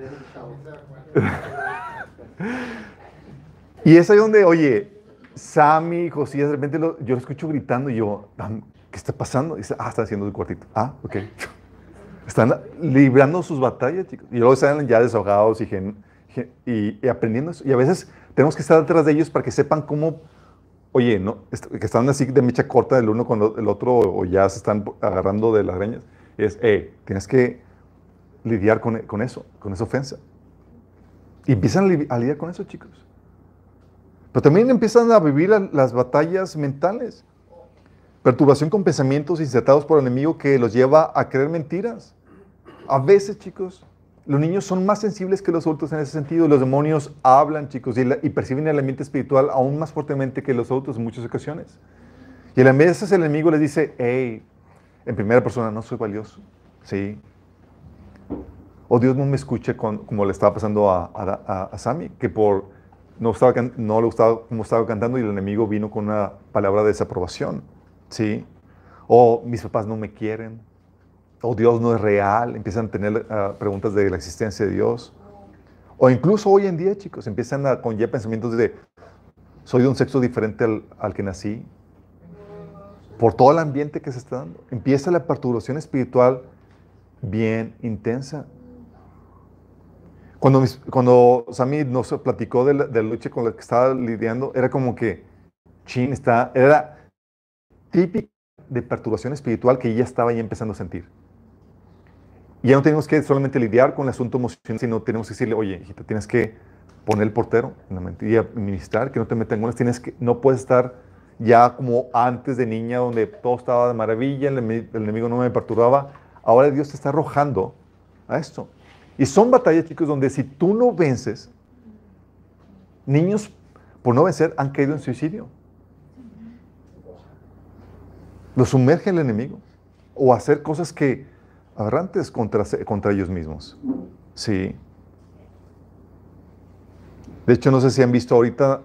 Y es ahí donde, oye, Sammy, Josías, de repente lo- yo lo escucho gritando y yo, "Am, ¿qué está pasando? Y dice, ah, está haciendo el cuartito. Ah, ok. Están librando sus batallas, chicos. Y luego están ya desahogados y, gen- gen- y, y aprendiendo eso. Y a veces tenemos que estar detrás de ellos para que sepan cómo, oye, ¿no? Que están así de mecha corta del uno con el otro o ya se están agarrando de las greñas. Es, eh, tienes que lidiar con, con eso, con esa ofensa. Y empiezan a, li- a lidiar con eso, chicos. Pero también empiezan a vivir la- las batallas mentales. Perturbación con pensamientos insertados por el enemigo que los lleva a creer mentiras. A veces, chicos, los niños son más sensibles que los adultos en ese sentido. Los demonios hablan, chicos, y, perciben el ambiente espiritual aún más fuertemente que los adultos en muchas ocasiones. Y a veces el enemigo les dice, hey, en primera persona, no soy valioso. Sí. O Dios no me escuche como le estaba pasando a, a, Sammy, que por no, estaba, no le gustaba cómo estaba cantando y el enemigo vino con una palabra de desaprobación. Sí. O mis papás no me quieren. O Dios no es real. Empiezan a tener ah, preguntas de la existencia de Dios. O incluso hoy en día, chicos, empiezan a, con ya pensamientos de soy de un sexo diferente al, al que nací. Por todo el ambiente que se está dando. Empieza la perturbación espiritual bien intensa. Cuando, cuando Sammy nos platicó de la, de lucha con la que estaba lidiando, era como que, chin, está, era típica de perturbación espiritual que ella estaba ya empezando a sentir. Y ya no tenemos que solamente lidiar con el asunto emocional, sino tenemos que decirle, oye, hijita, tienes que poner el portero en la mente y administrar, que no te metan que, no puedes estar ya como antes de niña, donde todo estaba de maravilla, el, el enemigo no me perturbaba. Ahora Dios te está arrojando a esto. Y son batallas, chicos, donde si tú no vences, niños por no vencer han caído en suicidio. Lo sumerge el enemigo. O hacer cosas que aberrantes contra, contra ellos mismos. Sí. De hecho, no sé si han visto ahorita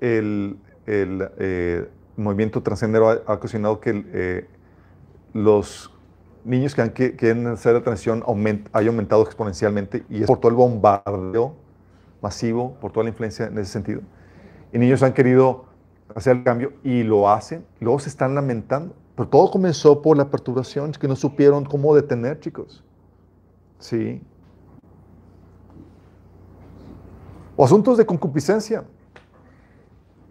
el, el, eh, movimiento transgénero ha, ha ocasionado que eh, los niños que, han, que quieren hacer la transición aument, haya aumentado exponencialmente y es por todo el bombardeo masivo, por toda la influencia en ese sentido. Y niños han querido hacer el cambio y lo hacen, luego se están lamentando. Pero todo comenzó por la perturbación, que no supieron cómo detener, chicos. Sí. O asuntos de concupiscencia.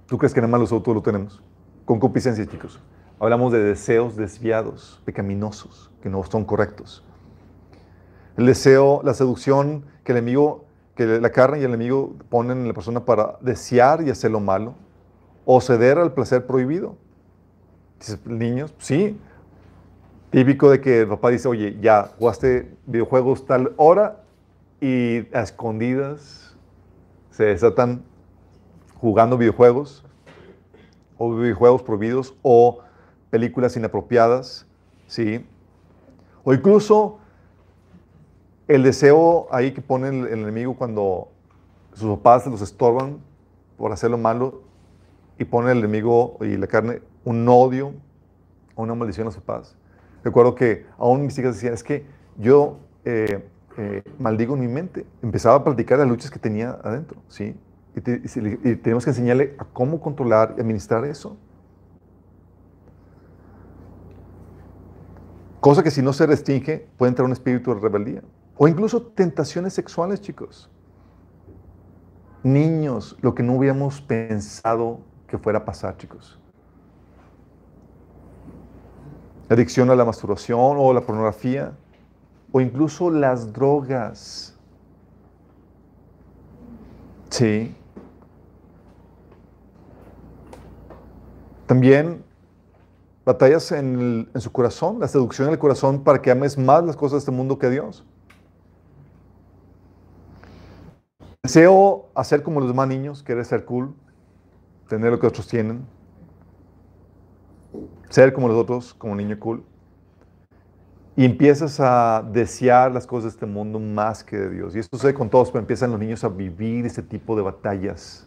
¿Tú crees que nada más nosotros lo tenemos? Concupiscencia, chicos. Hablamos de deseos desviados, pecaminosos, que no son correctos. El deseo, la seducción que el enemigo, que la carne y el enemigo ponen en la persona para desear y hacer lo malo, o ceder al placer prohibido. Niños, sí. Típico de que el papá dice, oye, ya jugaste videojuegos tal hora y a escondidas se desatan jugando videojuegos o videojuegos prohibidos o películas inapropiadas, ¿sí? O incluso el deseo ahí que pone el, el enemigo cuando sus papás los estorban por hacer lo malo y pone el enemigo y la carne un odio una maldición a sus papás. Recuerdo que aún mis hijas decían, es que yo eh, eh, maldigo en mi mente. Empezaba a practicar las luchas que tenía adentro, ¿sí? Y, y tenemos que enseñarle a cómo controlar y administrar eso. Cosa que si no se restringe puede entrar un espíritu de rebeldía. O incluso tentaciones sexuales, chicos. Niños, lo que no hubiéramos pensado que fuera a pasar, chicos. Adicción a la masturbación o la pornografía. O incluso las drogas. Sí. También batallas en, en su corazón, la seducción en el corazón para que ames más las cosas de este mundo que a Dios. Deseo hacer como los demás niños, querer ser cool, tener lo que otros tienen, ser como los otros, como niño cool. Y empiezas a desear las cosas de este mundo más que de Dios. Y esto sucede con todos, pero empiezan los niños a vivir ese tipo de batallas.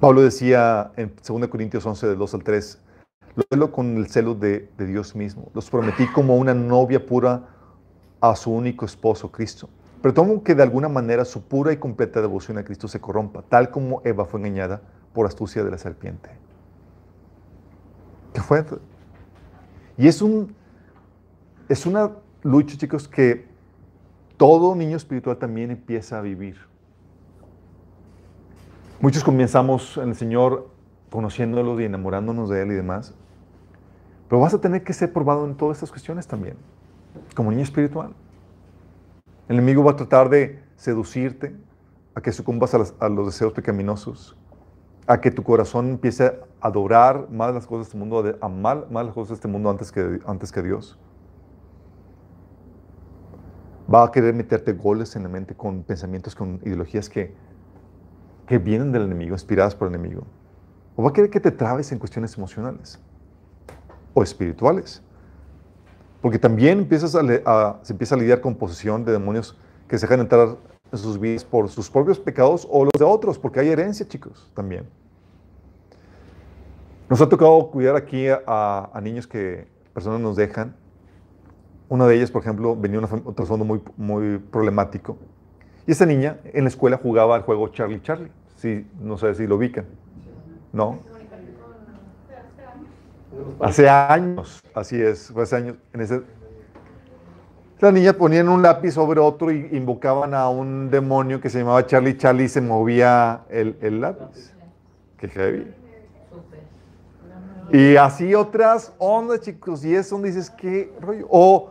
Pablo decía en 2 Corintios 11, del 2 al 3, lo celo con el celo de, de Dios mismo. Los prometí como una novia pura a su único esposo, Cristo. Pero tomo que de alguna manera su pura y completa devoción a Cristo se corrompa, tal como Eva fue engañada por astucia de la serpiente. ¿Qué fue? Y es un es una lucha, chicos, que todo niño espiritual también empieza a vivir. Muchos comenzamos en el Señor conociéndolo y enamorándonos de Él y demás. Pero vas a tener que ser probado en todas estas cuestiones también, como niño espiritual. El enemigo va a tratar de seducirte a que sucumbas a, a los deseos pecaminosos, a que tu corazón empiece a adorar más las cosas de este mundo, a amar más las cosas de este mundo antes que, antes que Dios. Va a querer meterte goles en la mente con pensamientos, con ideologías que, que vienen del enemigo, inspiradas por el enemigo. O va a querer que te trabes en cuestiones emocionales o espirituales. Porque también empiezas a, se empieza a lidiar con posesión de demonios que se dejan entrar en sus vidas por sus propios pecados o los de otros, porque hay herencia, chicos, también. Nos ha tocado cuidar aquí a, a niños que personas nos dejan. Una de ellas, por ejemplo, venía de un trasfondo muy, muy problemático. Y esa niña en la escuela jugaba al juego Charlie Charlie. Sí, no sé si lo ubican. ¿No? Hace años, así es, fue hace años. En ese, la niña ponían un lápiz sobre otro y invocaban a un demonio que se llamaba Charlie Charlie y se movía el, el lápiz. Qué heavy. Y así otras ondas, chicos, y es donde dices, ¿qué rollo? O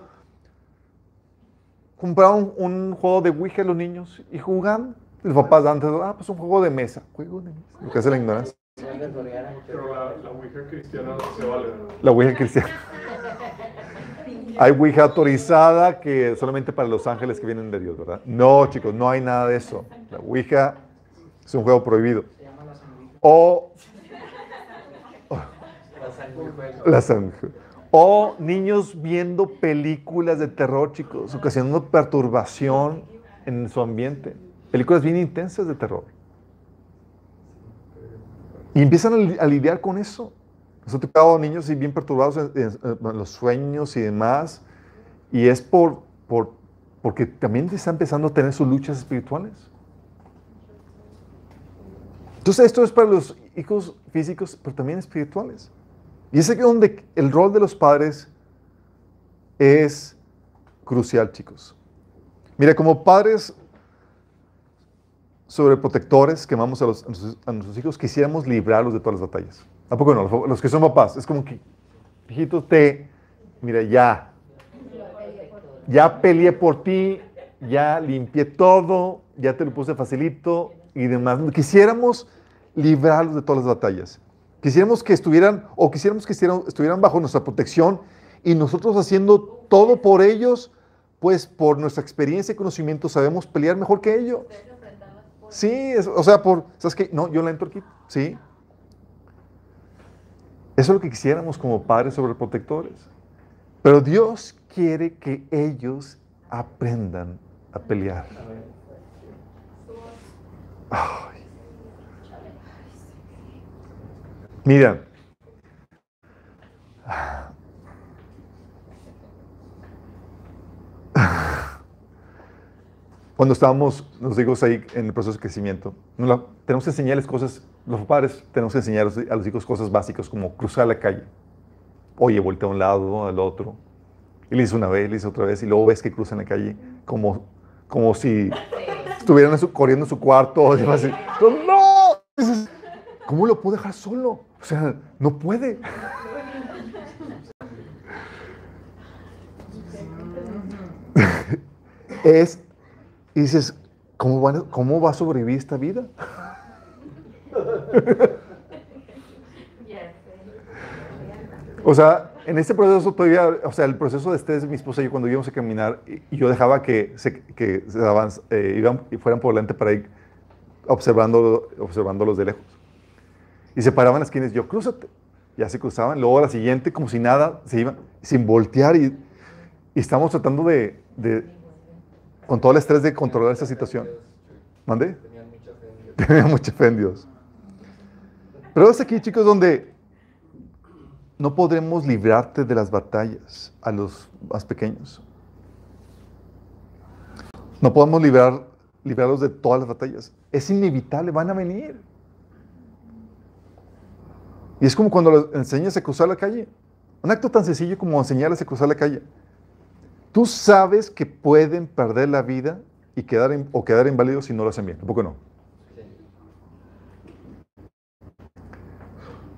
compraron un, un juego de Ouija a los niños y jugan. Los papás antes, ah, pues un juego de mesa. Juego de mesa. Lo que hace la ignorancia. Pero la, la Ouija cristiana no se vale. ¿no? La Ouija cristiana. Hay Ouija autorizada que solamente para los ángeles que vienen de Dios, ¿verdad? No, chicos, no hay nada de eso. La Ouija es un juego prohibido. O la sangre. O niños viendo películas de terror, chicos, ocasionando perturbación en su ambiente. Películas bien intensas de terror. Y empiezan a, li- a lidiar con eso. Nos ha tocado niños bien perturbados en los sueños y demás. Y es por, por, porque también está empezando a tener sus luchas espirituales. Entonces esto es para los hijos físicos, pero también espirituales. Y es aquí donde el rol de los padres es crucial, chicos. Mira, como padres sobreprotectores que amamos a, los- a nuestros, a nuestros hijos, quisiéramos librarlos de todas las batallas. ¿A poco no? Los, que son papás, es como que, hijito, te, mira, ya, ya peleé por ti, ya limpié todo, ya te lo puse facilito y demás. Quisiéramos librarlos de todas las batallas. Quisiéramos que estuvieran, o quisiéramos que estuvieran, estuvieran bajo nuestra protección y nosotros haciendo todo por ellos, pues por nuestra experiencia y conocimiento sabemos pelear mejor que ellos. Sí, es- o sea, por, ¿sabes qué? No, yo la entro aquí, sí. Eso es lo que quisiéramos como padres sobreprotectores. Pero Dios quiere que ellos aprendan a pelear. Mira, cuando estábamos los hijos ahí en el proceso de crecimiento, nos tenemos que enseñarles cosas, los padres tenemos que enseñar a los hijos cosas básicas como cruzar la calle. oye, voltea a un lado, al otro. Y le dice una vez, le dice otra vez, y luego ves que cruzan la calle como, como si estuvieran corriendo en su cuarto. ¡No! ¿Cómo lo puedo dejar solo? O sea, no puede. es, dices, ¿cómo, van a- ¿cómo va a sobrevivir esta vida? O sea, en este proceso todavía, o sea, el proceso de este mi esposa y yo cuando íbamos a caminar, yo dejaba que se, que se avanz- eh, iban y fueran por delante para ir observando, observándolos de lejos. Y se paraban las esquinas, yo, crúzate. Ya se cruzaban, luego a la siguiente, como si nada, se iban, sin voltear y, y estamos tratando de, de, con todo el estrés de controlar esa situación. ¿Mande? Tenía mucha fe en Dios. Pero es aquí, chicos, donde no podremos librarte de las batallas a los más pequeños. No podemos librar, librarlos de todas las batallas. Es inevitable, van a venir. Y es como cuando los enseñas a cruzar la calle. Un acto tan sencillo como enseñarles a cruzar la calle. Tú sabes que pueden perder la vida y quedar o quedar inválidos si no lo hacen bien. ¿Tampoco no?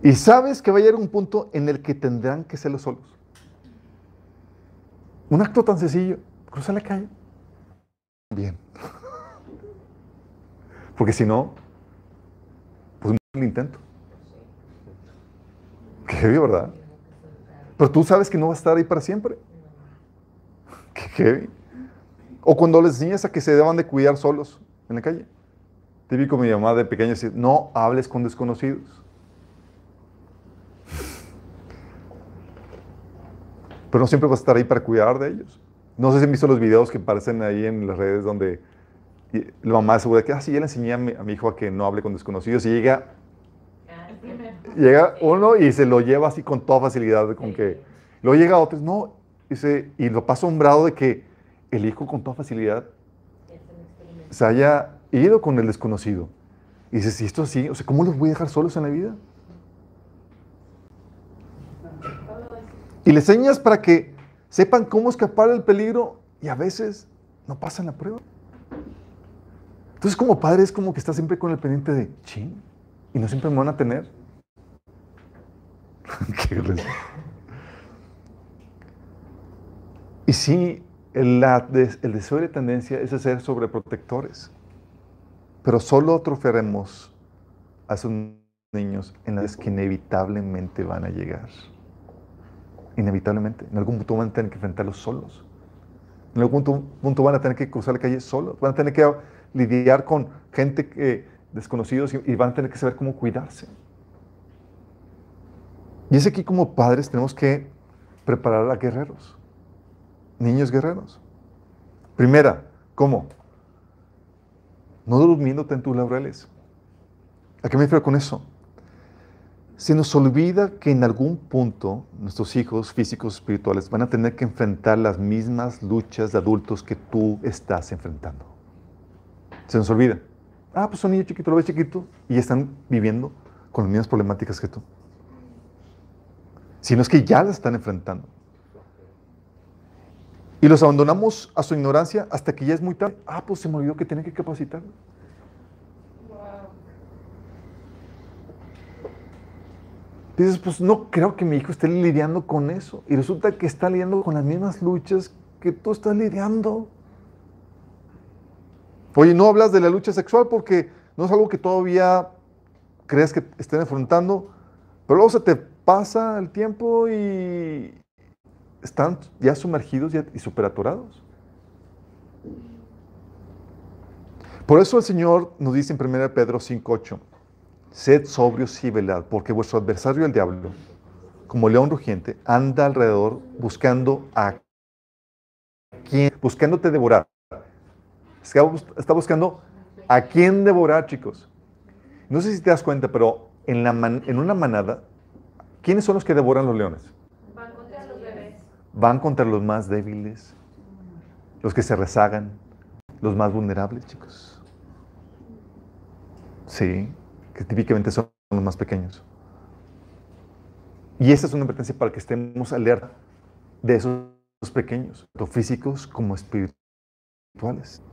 Y sabes que va a llegar un punto en el que tendrán que serlo solos. Un acto tan sencillo, cruzar la calle. Bien. Porque si no, pues no el intento. Qué heavy, ¿verdad? Pero tú sabes que no va a estar ahí para siempre. Qué heavy. O cuando les enseñas a que se deban de cuidar solos en la calle. Típico mi mamá de pequeña decir, no hables con desconocidos. Pero no siempre vas a estar ahí para cuidar de ellos. No sé si han visto los videos que aparecen ahí en las redes donde y la mamá asegura que, ah, sí, ya le enseñé a mi, a mi hijo a que no hable con desconocidos y llega, llega uno y se lo lleva así con toda facilidad, con que, luego llega otro, no, dice, y lo pasa asombrado de que el hijo con toda facilidad se haya ido con el desconocido. Y dices, si esto así, o sea, ¿cómo los voy a dejar solos en la vida? Y le enseñas para que sepan cómo escapar del peligro y a veces no pasan la prueba. Entonces, como padre, es como que estás siempre con el pendiente de, ching, y no siempre me van a tener. Y sí, el, deseo y la tendencia es ser sobreprotectores. Pero solo atrofiaremos a esos niños en las que inevitablemente van a llegar. Inevitablemente. En algún punto van a tener que enfrentarlos solos. En algún punto, van a tener que cruzar la calle solos. Van a tener que lidiar con gente que, desconocidos y, y van a tener que saber cómo cuidarse. Y es aquí como padres tenemos que preparar a guerreros. Niños guerreros. Primera, ¿cómo? No durmiéndote en tus laureles. ¿A qué me refiero con eso? Se nos olvida que en algún punto nuestros hijos físicos, espirituales, van a tener que enfrentar las mismas luchas de adultos que tú estás enfrentando. Se nos olvida. Ah, pues son niños chiquitos, lo ves chiquito y están viviendo con las mismas problemáticas que tú. Sino es que ya las están enfrentando. Y los abandonamos a su ignorancia hasta que ya es muy tarde. Ah, pues se me olvidó que tienen que capacitar. Dices, pues no creo que mi hijo esté lidiando con eso. Y resulta que está lidiando con las mismas luchas que tú estás lidiando. Oye, no hablas de la lucha sexual porque no es algo que todavía crees que estén enfrentando, pero luego se te pasa el tiempo y están ya sumergidos y, superatorados. Por eso el Señor nos dice en 1 Pedro 5.8, sed sobrios y velad, porque vuestro adversario el diablo, como león rugiente, anda alrededor buscando a quien, buscándote devorar. Está bus- Está buscando a quién devorar, chicos. No sé si te das cuenta, pero en, la man- en una manada, ¿quiénes son los que devoran los leones? Van contra los bebés. Van contra los más débiles, los que se rezagan, los más vulnerables, chicos. Sí, que típicamente son los más pequeños. Y esa es una advertencia para que estemos alerta de esos pequeños, tanto físicos como espirituales.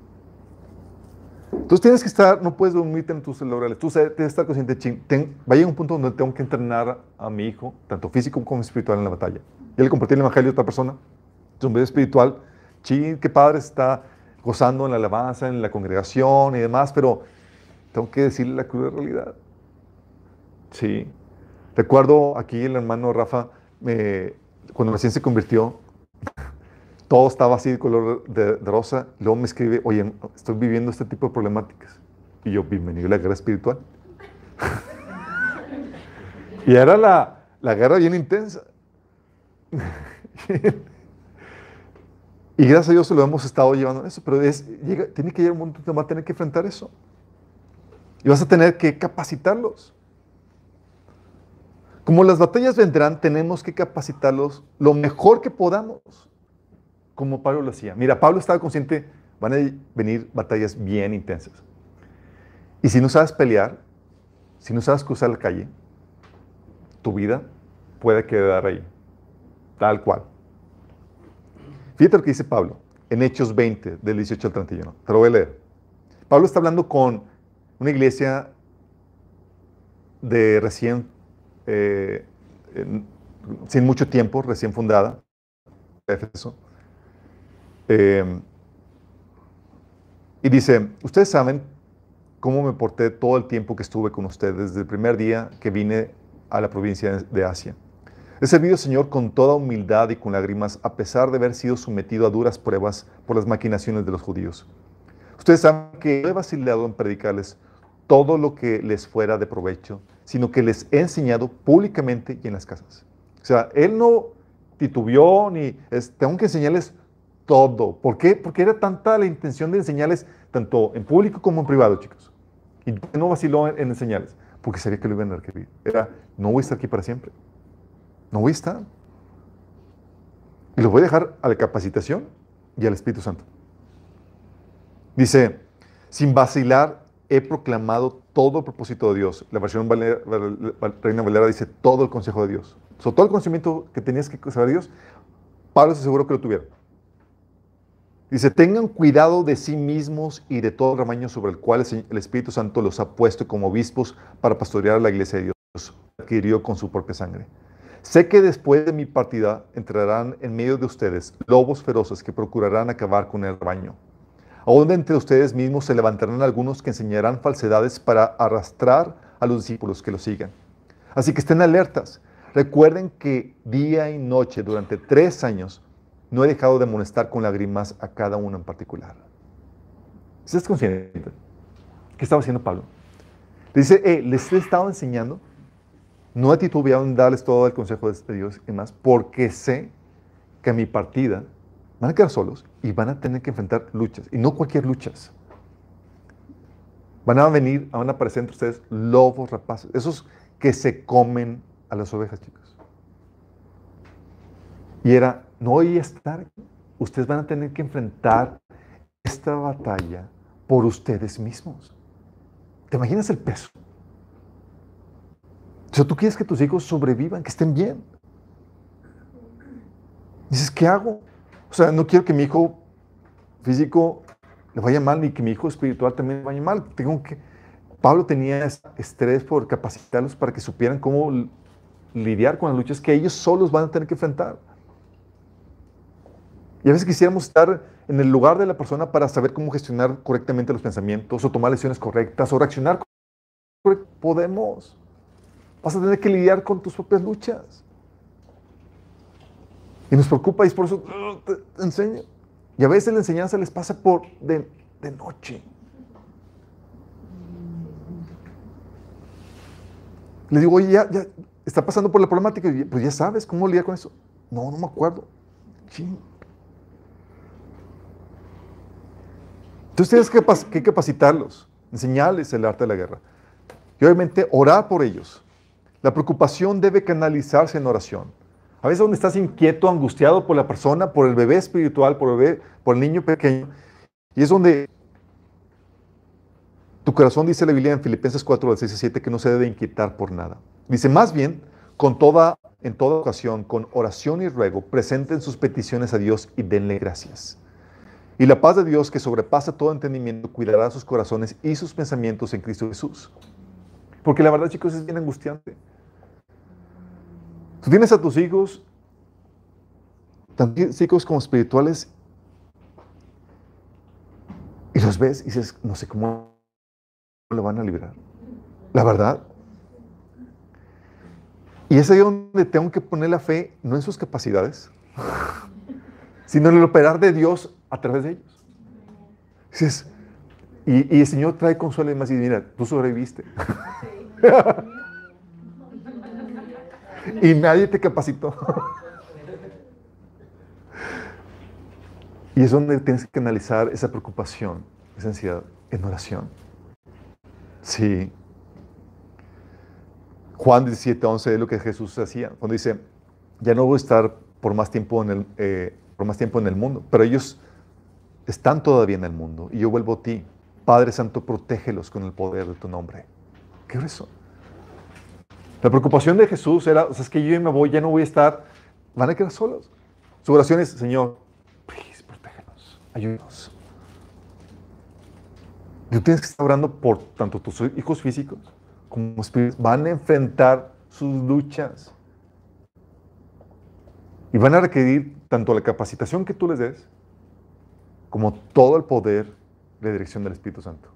Entonces tienes que estar, no puedes dormirte en tus laurales. Tú tienes que estar consciente, ching, ten, vaya a un punto donde tengo que entrenar a mi hijo, tanto físico como espiritual, en la batalla. Yo le compartí el evangelio a otra persona, es un bebé espiritual. Ching, qué padre está gozando en la alabanza, en la congregación y demás, pero tengo que decirle la cruda realidad. Sí. Recuerdo aquí el hermano Rafa, me, cuando recién se convirtió, todo estaba así de color de, rosa. Luego me escribe, oye, estoy viviendo este tipo de problemáticas. Y yo, bienvenido a la guerra espiritual. y era la, la, guerra bien intensa. y gracias a Dios lo hemos estado llevando en eso. Pero es, tiene que llegar un momento donde va a tener que enfrentar eso. Y vas a tener que capacitarlos. Como las batallas vendrán, tenemos que capacitarlos lo mejor que podamos, como Pablo lo hacía. Mira, Pablo estaba consciente, van a venir batallas bien intensas. Y si no sabes pelear, si no sabes cruzar la calle, tu vida puede quedar ahí, tal cual. Fíjate lo que dice Pablo en Hechos 20, del 18 al 31. Te lo voy a leer. Pablo está hablando con una iglesia de recién eh, sin mucho tiempo, recién fundada. Eh, y dice, ustedes saben cómo me porté todo el tiempo que estuve con ustedes, desde el primer día que vine a la provincia de Asia. He servido, Señor, con toda humildad y con lágrimas, a pesar de haber sido sometido a duras pruebas por las maquinaciones de los judíos. Ustedes saben que no he vacilado en predicarles todo lo que les fuera de provecho, sino que les he enseñado públicamente y en las casas. O sea, él no titubeó ni tengo que enseñarles todo. ¿Por qué? Porque era tanta la intención de enseñarles tanto en público como en privado, chicos. Y no vaciló en, en enseñarles, porque sabía que lo iban a requerir. Era, no voy a estar aquí para siempre. No voy a estar. Y los voy a dejar a la capacitación y al Espíritu Santo. Dice, sin vacilar he proclamado todo el propósito de Dios. La versión Valera, Reina Valera dice todo el consejo de Dios. O sea, todo el conocimiento que tenías que saber Dios, Pablo se aseguró que lo tuviera. Dice, tengan cuidado de sí mismos y de todo el rebaño sobre el cual el Espíritu Santo los ha puesto como obispos para pastorear la iglesia de Dios, adquirió con su propia sangre. Sé que después de mi partida entrarán en medio de ustedes lobos feroces que procurarán acabar con el rebaño. Aún de entre ustedes mismos se levantarán algunos que enseñarán falsedades para arrastrar a los discípulos que los sigan. Así que estén alertas. Recuerden que día y noche durante tres años no he dejado de molestar con lágrimas a cada uno en particular. ¿Estás consciente? ¿Qué estaba haciendo Pablo? Le dice, eh, les he estado enseñando, no he titubeado en darles todo el consejo de Dios y más, porque sé que a mi partida van a quedar solos y van a tener que enfrentar luchas, y no cualquier luchas. Van a venir, van a aparecer entre ustedes lobos rapaces, esos que se comen a las ovejas, chicos. Y era, no voy a estar. Ustedes van a tener que enfrentar esta batalla por ustedes mismos. ¿Te imaginas el peso? O sea, tú quieres que tus hijos sobrevivan, que estén bien. Dices, ¿qué hago? O sea, no quiero que mi hijo físico le vaya mal ni que mi hijo espiritual también vaya mal. Tengo que... Pablo tenía estrés por capacitarlos para que supieran cómo lidiar con las luchas que ellos solos van a tener que enfrentar. Y a veces quisiéramos estar en el lugar de la persona para saber cómo gestionar correctamente los pensamientos o tomar decisiones correctas o reaccionar. Podemos. Vas a tener que lidiar con tus propias luchas. Y nos preocupa y por eso te enseño. Y a veces la enseñanza les pasa por de, de noche. Le digo, oye, ya, ya está pasando por la problemática. Pues ya sabes cómo lidiar con eso. No, no me acuerdo. Entonces tienes que, que capacitarlos, enseñarles el arte de la guerra. Y obviamente orar por ellos. La preocupación debe canalizarse en oración. A veces donde estás inquieto, angustiado por la persona, por el bebé espiritual, por el, bebé, por niño pequeño. Y es donde tu corazón, dice la Biblia en Filipenses 4, del 6 a 7, que no se debe inquietar por nada. Dice, más bien, con toda, en toda ocasión, con oración y ruego, presenten sus peticiones a Dios y denle gracias. Y la paz de Dios, que sobrepasa todo entendimiento, cuidará sus corazones y sus pensamientos en Cristo Jesús. Porque la verdad, chicos, es bien angustiante. Tú tienes a tus hijos, tanto físicos como espirituales, y los ves y dices, no sé cómo lo van a librar. La verdad. Y es ahí donde tengo que poner la fe, no en sus capacidades, sino en el operar de Dios a través de ellos. Dices, y, y el Señor trae consuelo y más y mira, tú sobreviviste. y nadie te capacitó. y es donde tienes que analizar esa preocupación, esa ansiedad en oración. Sí. Juan 17, 11 es lo que Jesús hacía. Cuando dice, ya no voy a estar por más tiempo en el, eh, por más tiempo en el mundo, pero ellos están todavía en el mundo y yo vuelvo a ti. Padre Santo, protégelos con el poder de tu nombre. ¿Qué es eso? La preocupación de Jesús era, o sea, es que yo me voy, ya no voy a estar, van a quedar solos. Su oración es, Señor, please, protégenos, ayúdanos. Tú tienes que estar orando por tanto tus hijos físicos como espíritus. Van a enfrentar sus luchas. Y van a requerir tanto la capacitación que tú les des, como todo el poder de dirección del Espíritu Santo.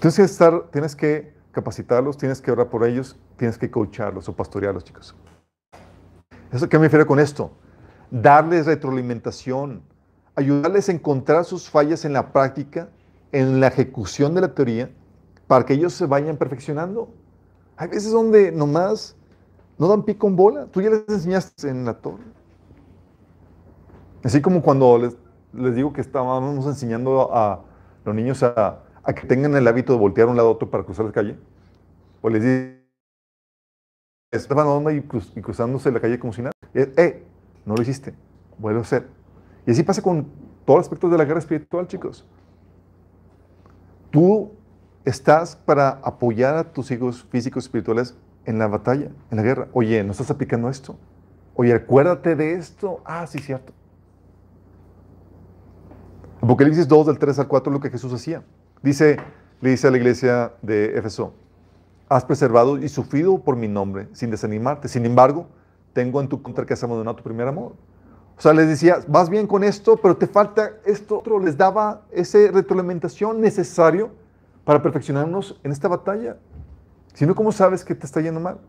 Tienes que estar, tienes que capacitarlos, tienes que orar por ellos, tienes que coacharlos o pastorearlos, chicos. ¿Eso qué me refiero con esto? Darles retroalimentación, ayudarles a encontrar sus fallas en la práctica, en la ejecución de la teoría, para que ellos se vayan perfeccionando. Hay veces donde nomás no dan pico en bola. Tú ya les enseñaste en la torre. Así como cuando les, les digo que estábamos enseñando a los niños a, a, que tengan el hábito de voltear un lado a otro para cruzar la calle. O les digo, estaban onda y cruzándose la calle como si nada. ¡Eh! No lo hiciste. Vuelve a hacer. Y así pasa con todos los aspectos de la guerra espiritual, chicos. Tú estás para apoyar a tus hijos físicos espirituales en la batalla, en la guerra. Oye, ¿no estás aplicando esto? Oye, acuérdate de esto. Ah, sí, cierto. Apocalipsis 2, del 3 al 4, lo que Jesús hacía. Dice, le dice a la iglesia de Éfeso, has preservado y sufrido por mi nombre sin desanimarte. Sin embargo, tengo en tu contra que has abandonado tu primer amor. O sea, les decía, vas bien con esto, pero te falta esto otro. Les daba esa retroalimentación necesario para perfeccionarnos en esta batalla. Si no, ¿cómo sabes que te está yendo mal?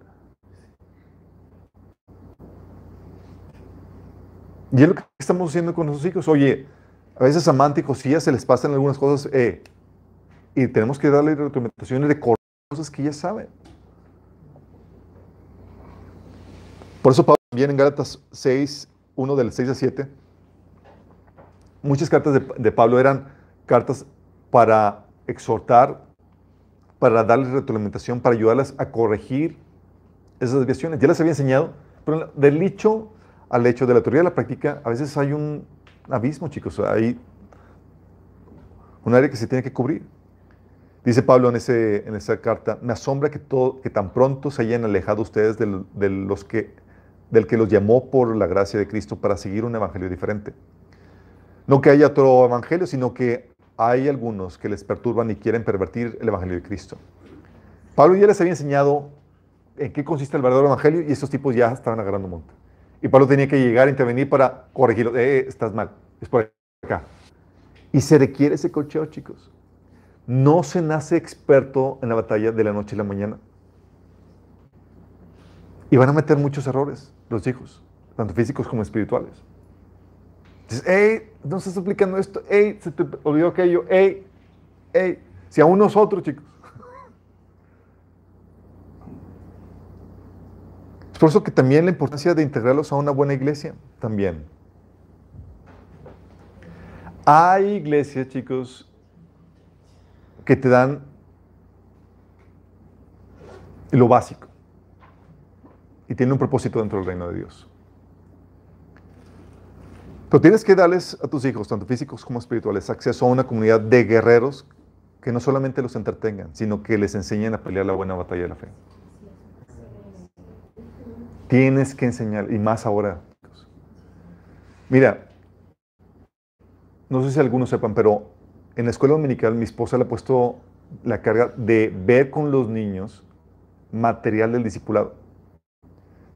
Y es lo que estamos haciendo con nuestros hijos. Oye, a veces amánticos sí ya se les pasan algunas cosas, eh, y tenemos que darle retroalimentaciones de cosas que ya saben. Por eso Pablo también en Gálatas 6, 1 del 6 a 7, muchas cartas de, Pablo eran cartas para exhortar, para darles retroalimentación, para ayudarlas a corregir esas desviaciones. Ya les había enseñado, pero del dicho al hecho, de la teoría a la práctica, a veces hay un abismo, chicos. Hay un área que se tiene que cubrir. Dice Pablo en, esa carta, me asombra que, tan pronto se hayan alejado ustedes del, que, los llamó por la gracia de Cristo para seguir un evangelio diferente. No que haya otro evangelio, sino que hay algunos que les perturban y quieren pervertir el Evangelio de Cristo. Pablo ya les había enseñado en qué consiste el verdadero Evangelio y estos tipos ya estaban agarrando monte. Y Pablo tenía que llegar a intervenir para corregirlo. Eh, estás mal, es por acá. Y se requiere ese cocheo, chicos. No se nace experto en la batalla de la noche a la mañana. Y van a meter muchos errores los hijos, tanto físicos como espirituales. Dices, hey, no estás explicando esto, hey, se te olvidó aquello, hey, hey. Si aún nosotros, chicos. Es por eso que también la importancia de integrarlos a una buena iglesia, también. Hay iglesias, chicos, que te dan lo básico y tienen un propósito dentro del reino de Dios. Pero tienes que darles a tus hijos, tanto físicos como espirituales, acceso a una comunidad de guerreros que no solamente los entretengan, sino que les enseñen a pelear la buena batalla de la fe. Tienes que enseñar, y más ahora. Mira, no sé si algunos sepan, pero en la escuela dominical mi esposa le ha puesto la carga de ver con los niños material del discipulado.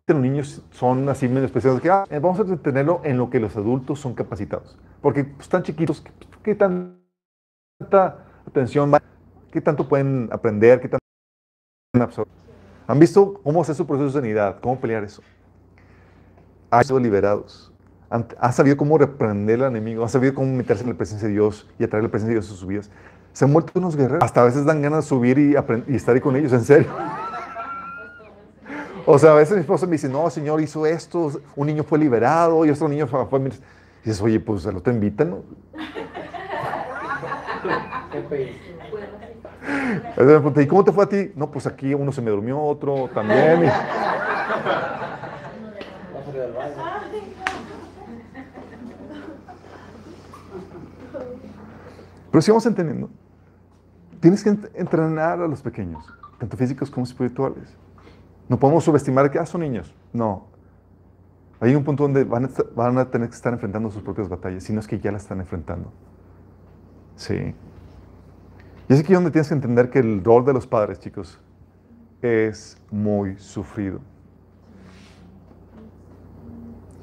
Los niños son así medio especiales, que ah, vamos a tenerlo en lo que los adultos son capacitados. Porque pues, están chiquitos, ¿qué tanta atención van? ¿Qué tanto pueden aprender? ¿Qué tanto pueden absorber? ¿Han visto cómo hacer su proceso de sanidad? ¿Cómo pelear eso? Han sido liberados. Han sabido cómo reprender al enemigo. Han sabido cómo meterse en la presencia de Dios y atraer la presencia de Dios a sus vidas. Se han vuelto unos guerreros. Hasta a veces dan ganas de subir y, y estar ahí con ellos, en serio. O sea, a veces mi esposa me dice, no, Señor, hizo esto, un niño fue liberado y otro niño fue... fue y dices, oye, pues lo te invitan, ¿no? ¿Y cómo te fue a ti? No, pues aquí uno se me durmió, otro también. Y... Pero si vamos entendiendo, tienes que entrenar a los pequeños, tanto físicos como espirituales. No podemos subestimar que ah, son niños. No. Hay un punto donde van a, van a tener que estar enfrentando sus propias batallas, si no es que ya las están enfrentando. Sí. Y es aquí donde tienes que entender que el rol de los padres, chicos, es muy sufrido.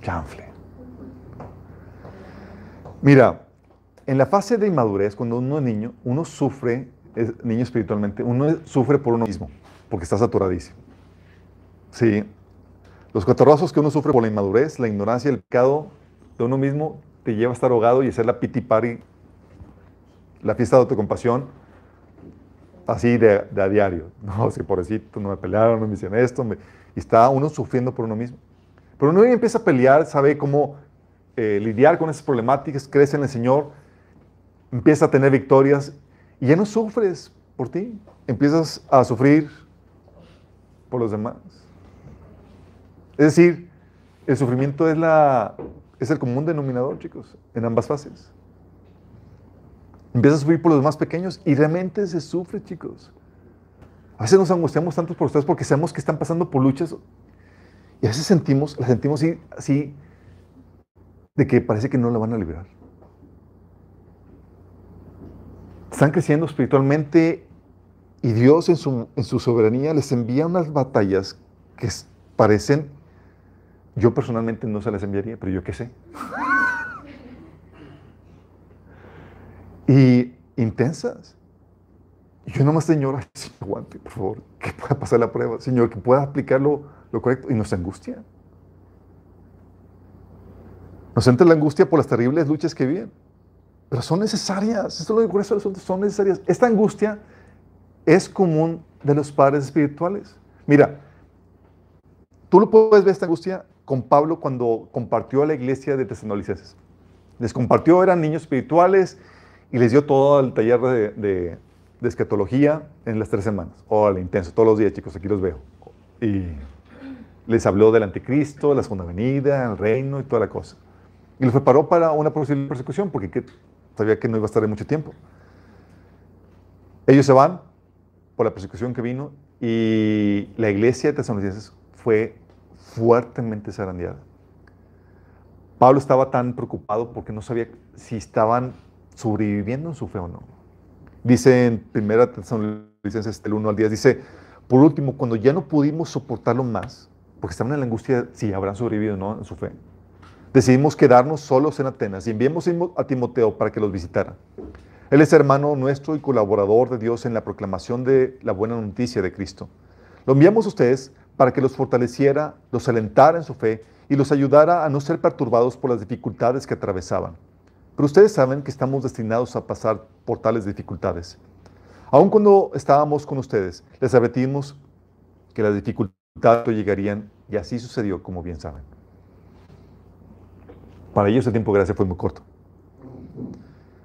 Chanfle. Mira, en la fase de inmadurez, cuando uno es niño, uno sufre, es niño espiritualmente, uno sufre por uno mismo, porque está saturadísimo. Sí. Los catorrazos que uno sufre por la inmadurez, la ignorancia, el pecado de uno mismo, te lleva a estar ahogado y hacer la piti party, la fiesta de autocompasión, así de, a diario. No, si pobrecito, no me pelearon, no me hicieron esto. y está uno sufriendo por uno mismo. Pero uno empieza a pelear, sabe cómo eh, lidiar con esas problemáticas, crece en el Señor, empieza a tener victorias y ya no sufres por ti. Empiezas a sufrir por los demás. Es decir, el sufrimiento es, la, es el común denominador, chicos, en ambas fases. Empiezas a sufrir por los más pequeños y realmente se sufre, chicos. A veces nos angustiamos tanto por ustedes porque sabemos que están pasando por luchas y a veces sentimos, la sentimos así, así de que parece que no la van a liberar. Están creciendo espiritualmente y Dios en su, en su soberanía les envía unas batallas que parecen, yo personalmente no se las enviaría, pero yo qué sé. y intensas. Yo nomás, Señor, aguante, por favor, que pueda pasar la prueba. Señor, que pueda aplicar lo, correcto. Y nos angustia. Nos entra la angustia por las terribles luchas que viven. Pero son necesarias. Esto lo digo por eso, son necesarias. Esta angustia es común de los padres espirituales. Mira, tú lo puedes ver esta angustia con Pablo cuando compartió a la iglesia de Tesalonicenses. Les compartió, eran niños espirituales, y les dio todo el taller de, de, escatología en las tres semanas. Órale, intenso, todos los días, chicos, aquí los veo. Y les habló del anticristo, la segunda venida, el reino y toda la cosa. Y los preparó para una posible persecución, porque sabía que no iba a estar en mucho tiempo. Ellos se van por la persecución que vino y la iglesia de Tesalonicenses fue fuertemente zarandeada. Pablo estaba tan preocupado porque no sabía si estaban sobreviviendo en su fe o no. Dice en 1 Tesalonicenses del 1 al 10, dice, por último, cuando ya no pudimos soportarlo más, porque estaban en la angustia si habrán sobrevivido o no en su fe, decidimos quedarnos solos en Atenas y enviamos a Timoteo para que los visitara. Él es hermano nuestro y colaborador de Dios en la proclamación de la buena noticia de Cristo. Lo enviamos a ustedes para que los fortaleciera, los alentara en su fe y los ayudara a no ser perturbados por las dificultades que atravesaban. Pero ustedes saben que estamos destinados a pasar por tales dificultades. Aun cuando estábamos con ustedes, les advertimos que las dificultades llegarían y así sucedió, como bien saben. Para ellos el tiempo de gracia fue muy corto.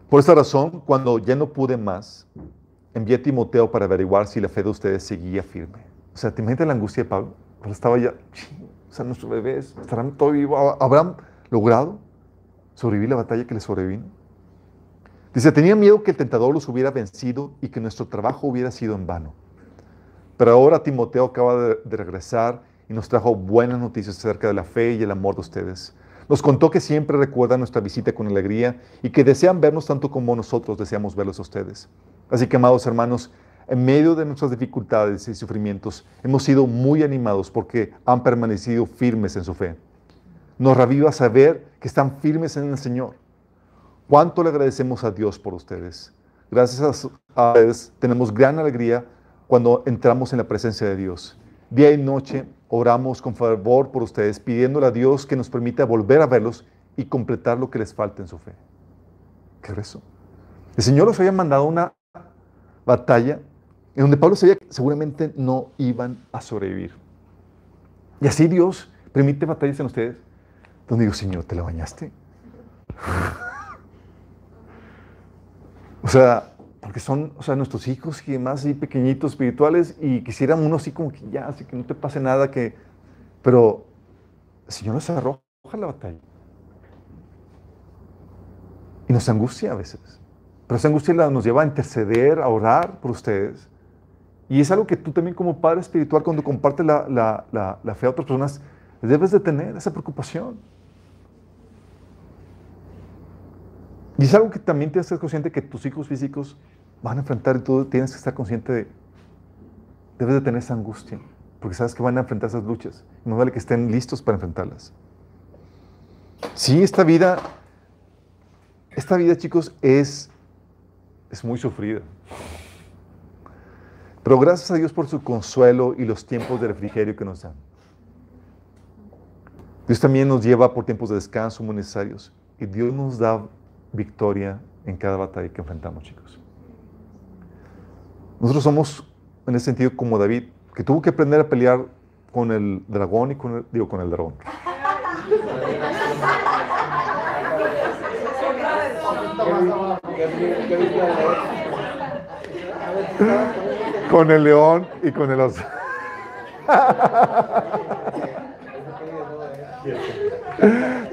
Por esta razón, cuando ya no pude más, envié a Timoteo para averiguar si la fe de ustedes seguía firme. O sea, ¿te imaginas la angustia de Pablo? Pablo estaba ya, o sea, nuestros bebés estarán todo vivos, ¿habrán logrado? sobrevivir la batalla que les sobrevino. Dice, tenía miedo que el tentador los hubiera vencido y que nuestro trabajo hubiera sido en vano. Pero ahora Timoteo acaba de, regresar y y nos trajo buenas noticias acerca de la fe y el amor de ustedes. Nos contó que siempre recuerdan nuestra visita con alegría y que desean vernos tanto como nosotros deseamos verlos a ustedes. Así que, amados hermanos, en medio de nuestras dificultades y sufrimientos, hemos sido muy animados porque han permanecido firmes en su fe. Nos reviva saber que están firmes en el Señor. ¿Cuánto le agradecemos a Dios por ustedes? Gracias a ustedes tenemos gran alegría cuando entramos en la presencia de Dios. Día y noche oramos con favor por ustedes, pidiéndole a Dios que nos permita volver a verlos y completar lo que les falta en su fe. ¿Qué eso? El Señor los había mandado una batalla en donde Pablo sabía que seguramente no iban a sobrevivir. Y así Dios permite batallas en ustedes donde digo, Señor, ¿te la bañaste? o sea, porque son o sea, nuestros hijos y demás así pequeñitos espirituales y quisieran uno así como que ya, así que no te pase nada, que... Pero el Señor nos arroja la batalla. Y nos angustia a veces. Pero esa angustia nos lleva a interceder, a orar por ustedes. Y es algo que tú también como padre espiritual, cuando compartes la, la, la fe a otras personas, debes de tener esa preocupación. Y es algo que también que estar consciente que tus hijos físicos van a enfrentar y tú tienes que estar consciente de, debes de tener esa angustia, porque sabes que van a enfrentar esas luchas. Y no vale que estén listos para enfrentarlas. Sí, esta vida, esta vida, chicos, es, es muy sufrida. Pero gracias a Dios por su consuelo y los tiempos de refrigerio que nos dan. Dios también nos lleva por tiempos de descanso muy necesarios. Y Dios nos da victoria en cada batalla que enfrentamos, chicos. Nosotros somos, en ese sentido, como David, que tuvo que aprender a pelear con el dragón y con el, digo, con el dragón. con el león y con el oso.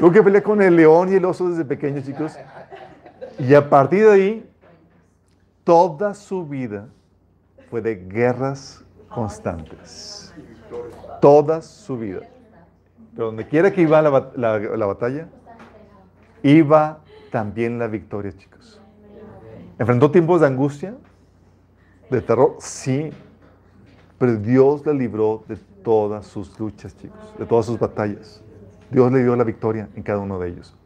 Tuvo que pelear con el león y el oso desde pequeño, chicos. Y a partir de ahí, toda su vida fue de guerras constantes. Toda su vida. Pero donde quiera que iba la, la batalla, iba también la victoria, chicos. ¿Enfrentó tiempos de angustia? ¿De terror? Sí. Pero Dios la libró de todas sus luchas, chicos, de todas sus batallas. Dios le dio la victoria en cada uno de ellos.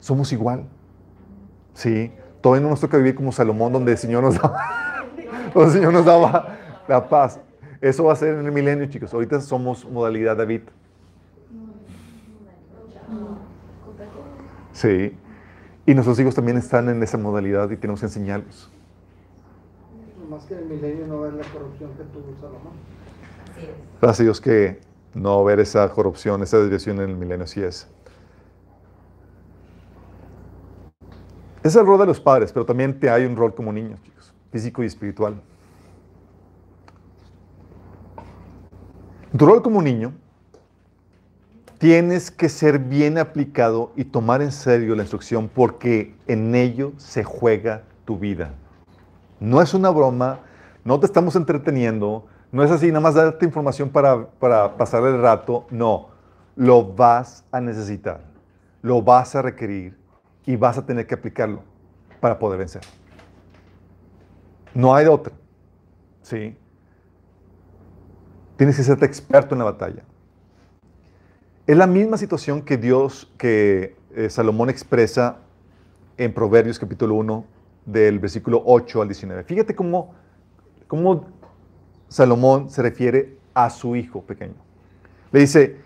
Somos igual. Sí. Todavía no nos toca vivir como Salomón, donde el Señor nos donde el Señor nos daba la paz. Eso va a ser en el milenio, chicos. Ahorita somos modalidad David. Sí. Y nuestros hijos también están en esa modalidad y tenemos que enseñarlos. Más que en el milenio no ver la corrupción que tuvo Salomón. Gracias a Dios que no ver esa corrupción, esa desviación en el milenio, así es. Es el rol de los padres, pero también te hay un rol como niños, chicos, físico y espiritual. tu rol como niño, tienes que ser bien aplicado y tomar en serio la instrucción porque en ello se juega tu vida. No es una broma, no te estamos entreteniendo, no es así, nada más darte información para, para pasar el rato. No, lo vas a necesitar, lo vas a requerir y vas a tener que aplicarlo para poder vencer. No hay de otra. ¿Sí? Tienes que ser experto en la batalla. Es la misma situación que Dios, que eh, Salomón expresa en Proverbios capítulo 1, del versículo 8 al 19. Fíjate cómo, cómo Salomón se refiere a su hijo pequeño. Le dice,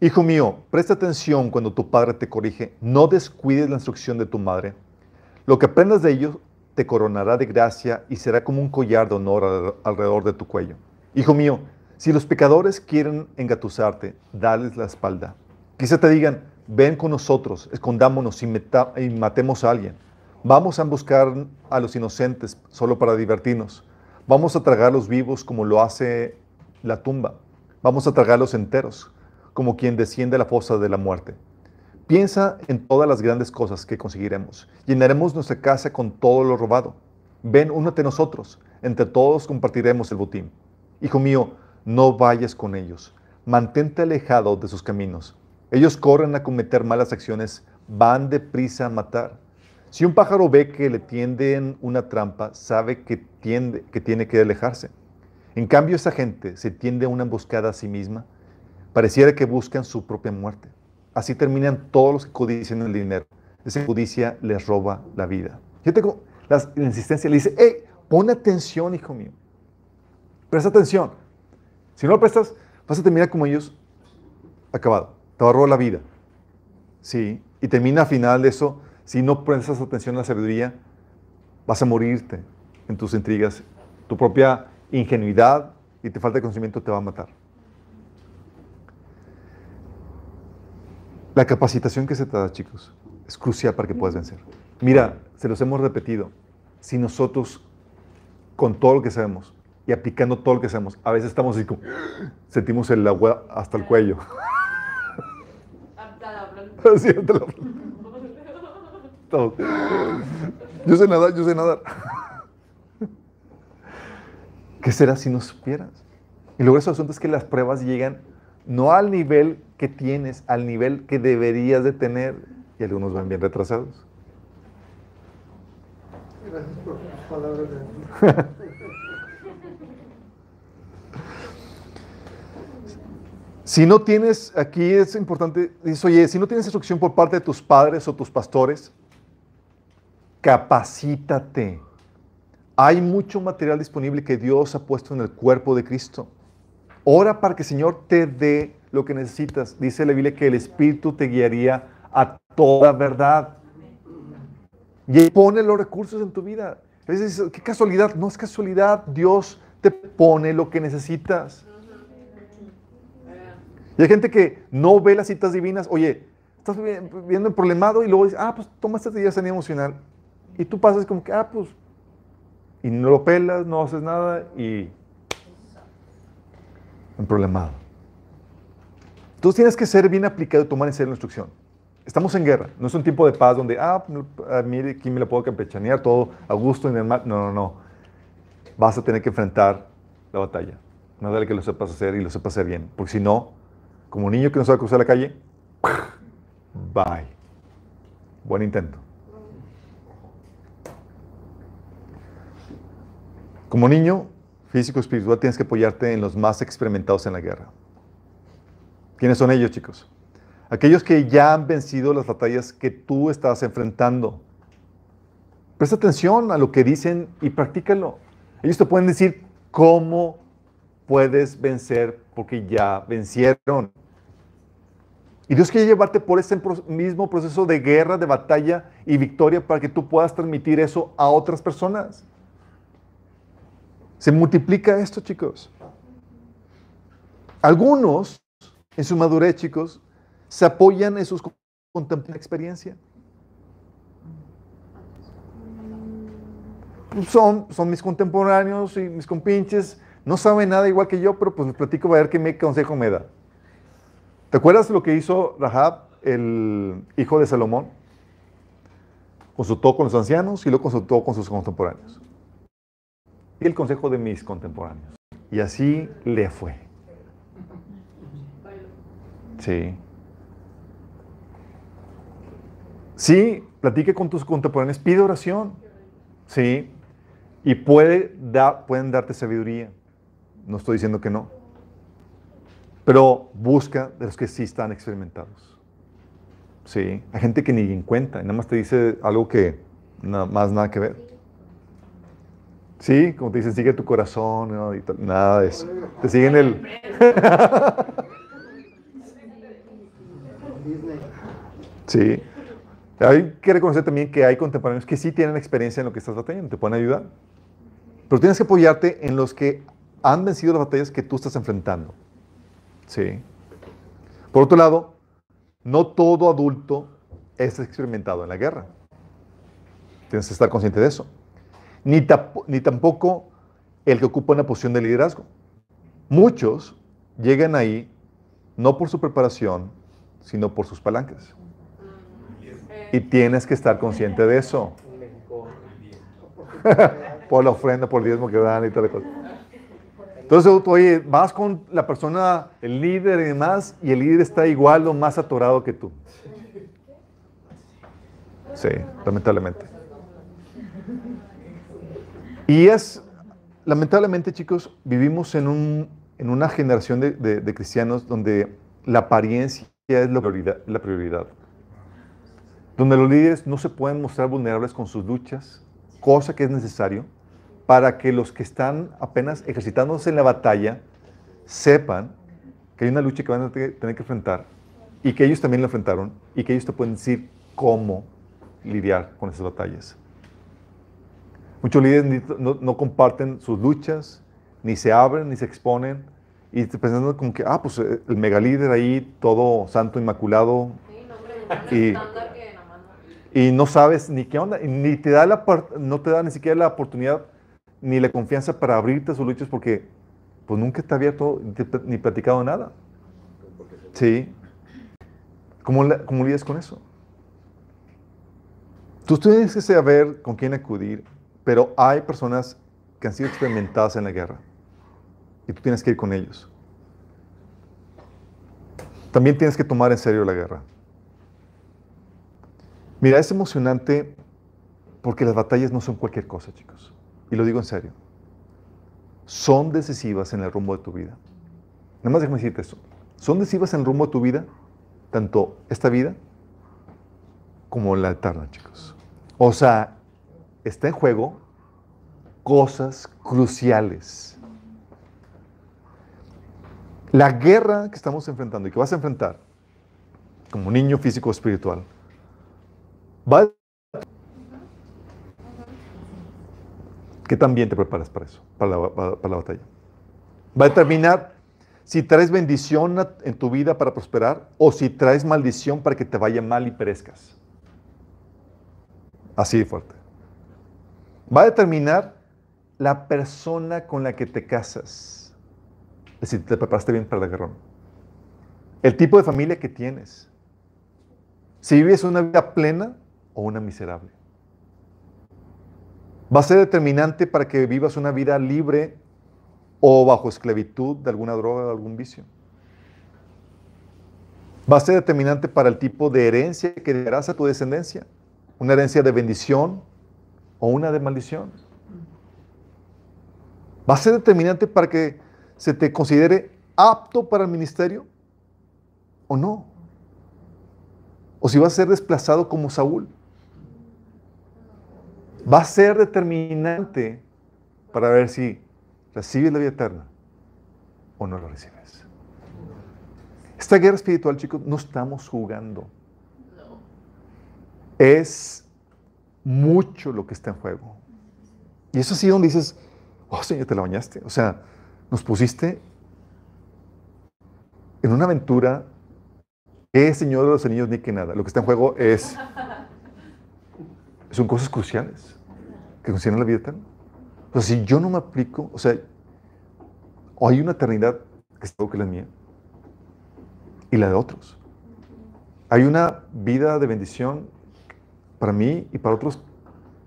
Hijo mío, presta atención cuando tu padre te corrige, no descuides la instrucción de tu madre. Lo que aprendas de ellos te coronará de gracia y será como un collar de honor alrededor de tu cuello. Hijo mío, si los pecadores quieren engatusarte, dales la espalda. Quizá te digan, ven con nosotros, escondámonos y, y matemos a alguien. Vamos a buscar a los inocentes solo para divertirnos. Vamos a tragarlos vivos como lo hace la tumba. Vamos a tragarlos enteros, como quien desciende a la fosa de la muerte. Piensa en todas las grandes cosas que conseguiremos. Llenaremos nuestra casa con todo lo robado. Ven, únete a nosotros. Entre todos compartiremos el botín. Hijo mío, no vayas con ellos. mantente alejado de sus caminos. Ellos corren a cometer malas acciones, van deprisa a matar. Si un pájaro ve que le tienden una trampa, sabe que, que tiene que alejarse. En cambio, esa gente se tiende a una emboscada a sí misma. Pareciera que buscan su propia muerte. Así terminan todos los que codician el dinero. Esa codicia les roba la vida. Yo tengo la, la insistencia, le dice, hey, pon atención, hijo mío. Presta atención. Si no lo prestas, vas a terminar como ellos, acabado. Te va a robar la vida. Sí. Y termina al final de eso, si no prestas atención a la sabiduría, vas a morirte en tus intrigas. Tu propia ingenuidad y te falta de conocimiento te va a matar. La capacitación que se te da, chicos, es crucial para que puedas vencer. Mira, se los hemos repetido. Si nosotros, con todo lo que sabemos y aplicando todo lo que sabemos, a veces estamos así como, sentimos el agua hasta el cuello. Así, hasta la- Todos. Yo sé nadar, yo sé nadar. ¿Qué será si no supieras? Y luego el asunto es que las pruebas llegan no al nivel que tienes, al nivel que deberías de tener. Y algunos van bien retrasados. Gracias por tus palabras. de- Si no tienes, aquí es importante, dice, oye, si no tienes instrucción por parte de tus padres o tus pastores, capacítate. Hay mucho material disponible que Dios ha puesto en el cuerpo de Cristo. Ora para que el Señor te dé lo que necesitas. Dice la Biblia que el Espíritu te guiaría a toda verdad. Y pone los recursos en tu vida. Dices, qué casualidad. No es casualidad. Dios te pone lo que necesitas. Y hay gente que no ve las citas divinas. Oye, estás vi- viendo el problemado y luego dices, ah, pues toma esta sanidad emocional. Y tú pasas como que, ah, pues. Y no lo pelas, no haces nada y. Un problemado. Entonces tienes que ser bien aplicado y tomar en serio la instrucción. Estamos en guerra, no es un tiempo de paz donde, ah, a mí aquí me la puedo campechanear todo a gusto y normal. No, no, no. Vas a tener que enfrentar la batalla. No dale que lo sepas hacer y lo sepas hacer bien. Porque si no, como niño que no sabe cruzar la calle, bye. Buen intento. Como niño, físico, espiritual, tienes que apoyarte en los más experimentados en la guerra. ¿Quiénes son ellos, chicos? Aquellos que ya han vencido las batallas que tú estás enfrentando. Presta atención a lo que dicen y practícalo. Ellos te pueden decir cómo puedes vencer porque ya vencieron. Y Dios quiere llevarte por ese mismo proceso de guerra, de batalla y victoria para que tú puedas transmitir eso a otras personas. Se multiplica esto, chicos. Algunos, en su madurez, chicos, se apoyan en sus contemporáneos experiencia. Son, son mis contemporáneos y mis compinches, no saben nada igual que yo, pero pues les platico a ver qué consejo me da. ¿Te acuerdas lo que hizo Rahab, el hijo de Salomón? Consultó con los ancianos y luego consultó con sus contemporáneos. Y el consejo de mis contemporáneos. Y así le fue. Sí. Sí, platique con tus contemporáneos, pide oración. Sí. Y puede da- pueden darte sabiduría. No estoy diciendo que no. Pero busca de los que sí están experimentados. Sí. Hay gente que ni en cuenta, nada más te dice algo que nada más nada que ver. Sí, como te dicen, sigue tu corazón, ¿no? Y nada de eso. Te siguen el. Sí. Hay que reconocer también que hay contemporáneos que sí tienen experiencia en lo que estás batallando, te pueden ayudar. Pero tienes que apoyarte en los que han vencido las batallas que tú estás enfrentando. Sí. Por otro lado, no todo adulto es experimentado en la guerra. Tienes que estar consciente de eso. Ni, tampoco el que ocupa una posición de liderazgo. Muchos llegan ahí no por su preparación, sino por sus palancas. Y tienes que estar consciente de eso. por la ofrenda, por el diezmo que dan y tal cosa. Entonces, oye, vas con la persona, el líder y demás, y el líder está igual o más atorado que tú. Sí, lamentablemente. Y es, lamentablemente, chicos, vivimos en, un, en una generación de, de- de cristianos donde la apariencia es la prioridad, la prioridad. Donde los líderes no se pueden mostrar vulnerables con sus luchas, cosa que es necesario para que los que están apenas ejercitándose en la batalla sepan que hay una lucha que van a te- tener que enfrentar y que ellos también la enfrentaron y que ellos te pueden decir cómo lidiar con esas batallas. Muchos líderes no, no comparten sus luchas, ni se abren, ni se exponen, y pensando como que, ah, pues eh, el megalíder ahí, todo santo, inmaculado, Sí, no, hombre, Y- estándar que nada más no. Y no sabes ni qué onda, ni te da la, no te da ni siquiera la oportunidad ni la confianza para abrirte a sus luchas porque pues nunca ha abierto ni platicado nada. Sí. ¿Cómo, la- cómo lidias con eso? Tú tienes que saber con quién acudir, pero hay personas que han sido experimentadas en la guerra y tú tienes que ir con ellos. También tienes que tomar en serio la guerra. Mira, es emocionante porque las batallas no son cualquier cosa, chicos. Y lo digo en serio. Son decisivas en el rumbo de tu vida. Nada más déjame decirte eso. Son decisivas en el rumbo de tu vida, tanto esta vida como la eterna, chicos. O sea, está en juego cosas cruciales. La guerra que estamos enfrentando y que vas a enfrentar como niño físico espiritual va a ¿Qué tan bien te preparas para eso, para la, la batalla? Va a determinar si traes bendición en tu vida para prosperar o si traes maldición para que te vaya mal y perezcas. Así de fuerte. Va a determinar la persona con la que te casas. Es decir, te preparaste bien para la guerra. El tipo de familia que tienes. Si vives una vida plena o una miserable va a ser determinante para que vivas una vida libre o bajo esclavitud de alguna droga o algún vicio. Va a ser determinante para el tipo de herencia que darás a tu descendencia. Una herencia de bendición o una de maldición. Va a ser determinante para que se te considere apto para el ministerio o no. O si vas a ser desplazado como Saúl va a ser determinante para ver si recibes la vida eterna o no la recibes. Esta guerra espiritual, chicos, no estamos jugando. Es mucho lo que está en juego. Y eso sí donde dices, oh Señor, te la bañaste. O sea, nos pusiste en una aventura que Señor de los Anillos ni que nada. Lo que está en juego es son cosas cruciales que consideran la vida eterna. O sea, si yo no me aplico, o sea, hay una eternidad que es que la mía y la de otros. Hay una vida de bendición para mí y para otros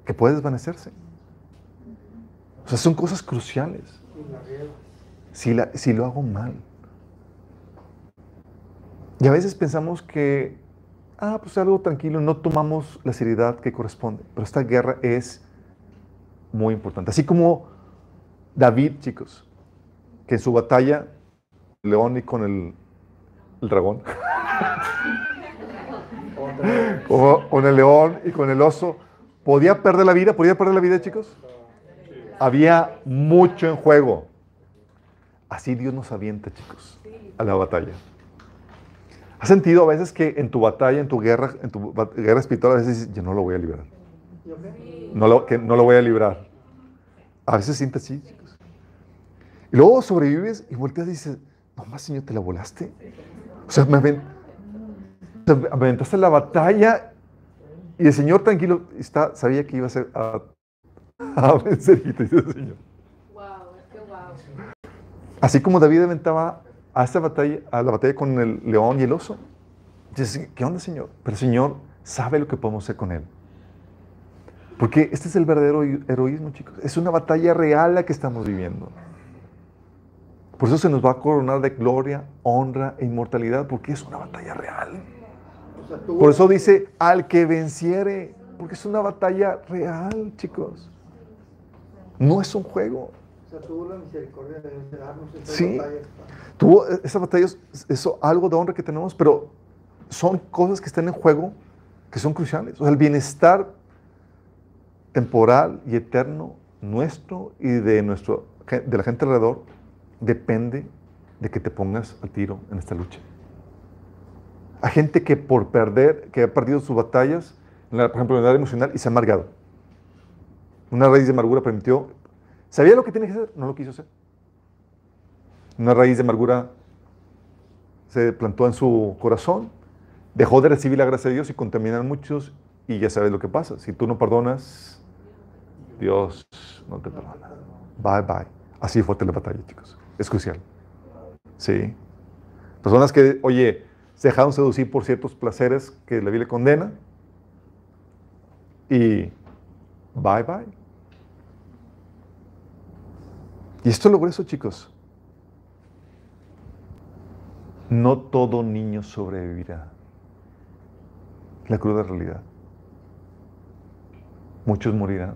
que puede desvanecerse. O sea, son cosas cruciales. Si, la- si lo hago mal. Y a veces pensamos que, ah, pues algo tranquilo, no tomamos la seriedad que corresponde. Pero esta guerra es muy importante. Así como David, chicos, que en su batalla, león y con el, el dragón, o con el león y con el oso, podía perder la vida, podía perder la vida, chicos. Había mucho en juego. Así Dios nos avienta, chicos, a la batalla. ¿Has sentido a veces que en tu batalla, en tu guerra, en tu guerra espiritual, a veces dices, yo no lo voy a librar? No lo, que no lo voy a librar. A veces sientes así, chicos. Y luego sobrevives y volteas y dices, no más, Señor, te la volaste. O sea, me, aven- o sea, me aventaste la batalla y el Señor tranquilo está, sabía que iba a ser a, a vencer y te dice el Señor. Así como David aventaba a esta batalla, a la batalla con el león y el oso. Dices, ¿qué onda, Señor? Pero el Señor sabe lo que podemos hacer con él. Porque este es el verdadero heroísmo, chicos. Es una batalla real la que estamos viviendo. Por eso se nos va a coronar de gloria, honra e inmortalidad, porque es una batalla real. Por eso dice, al que venciere, porque es una batalla real, chicos. No es un juego. O sea, tuvo la misericordia de darnos esas Sí. batallas. Tuvo esa batalla, es eso, algo de honra que tenemos, pero son cosas que están en juego que son cruciales. O sea, el bienestar temporal y eterno nuestro y de, nuestro, de la gente alrededor depende de que te pongas al tiro en esta lucha. Hay gente que por perder, que ha perdido sus batallas, en la- por ejemplo, en el área emocional, y se ha amargado. Una raíz de amargura permitió, sabía lo que tenía que hacer, no lo quiso hacer. Una raíz de amargura se plantó en su corazón, dejó de recibir la gracia de Dios y contaminan muchos, y ya sabes lo que pasa. Si tú no perdonas, Dios no te perdona. Bye, bye. Así fue la batalla, chicos. Es crucial. Sí. Personas que, oye, se dejaron seducir por ciertos placeres que la Biblia condena. Y bye, bye. Y esto logró eso, chicos. No todo niño sobrevivirá. La cruda realidad. Muchos morirán.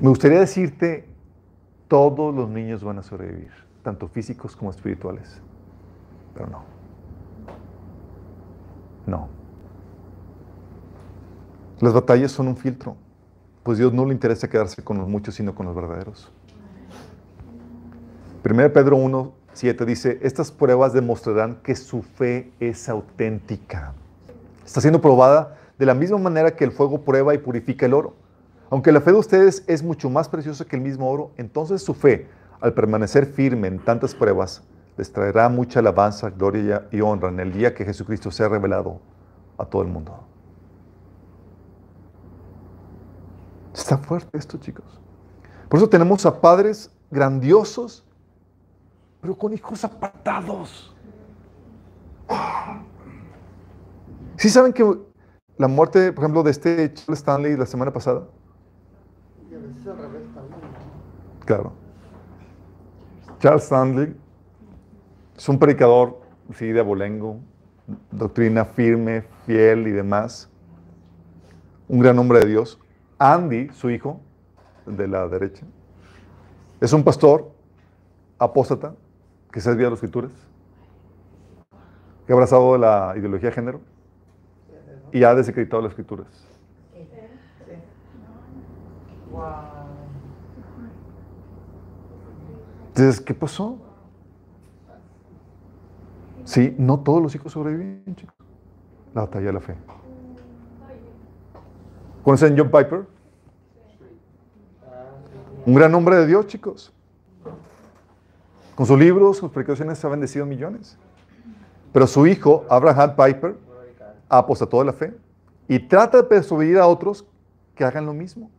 Me gustaría decirte, todos los niños van a sobrevivir, tanto físicos como espirituales. Pero no. No. Las batallas son un filtro, pues Dios no le interesa quedarse con los muchos, sino con los verdaderos. 1 Pedro 1, 7 dice, estas pruebas demostrarán que su fe es auténtica. Está siendo probada de la misma manera que el fuego prueba y purifica el oro. Aunque la fe de ustedes es mucho más preciosa que el mismo oro, entonces su fe, al permanecer firme en tantas pruebas, les traerá mucha alabanza, gloria y honra en el día que Jesucristo sea revelado a todo el mundo. Está fuerte esto, chicos. Por eso tenemos a padres grandiosos, pero con hijos apartados. ¿Sí saben que la muerte, por ejemplo, de este Charles Stanley la semana pasada? Claro. Charles Stanley es un predicador, sí, de abolengo, doctrina firme, fiel y demás. Un gran hombre de Dios. Andy, su hijo, de la derecha, es un pastor apóstata que se ha de las escrituras, que ha abrazado la ideología de género y ha desacreditado las escrituras. Entonces, ¿qué pasó? Sí, no todos los hijos sobreviven, chicos. La batalla de la fe. ¿Conocen John Piper? Un gran hombre de Dios, chicos. Con sus libros, sus predicaciones ha bendecido millones. Pero su hijo, Abraham Piper, apostató de la fe y trata de persuadir a otros que hagan lo mismo.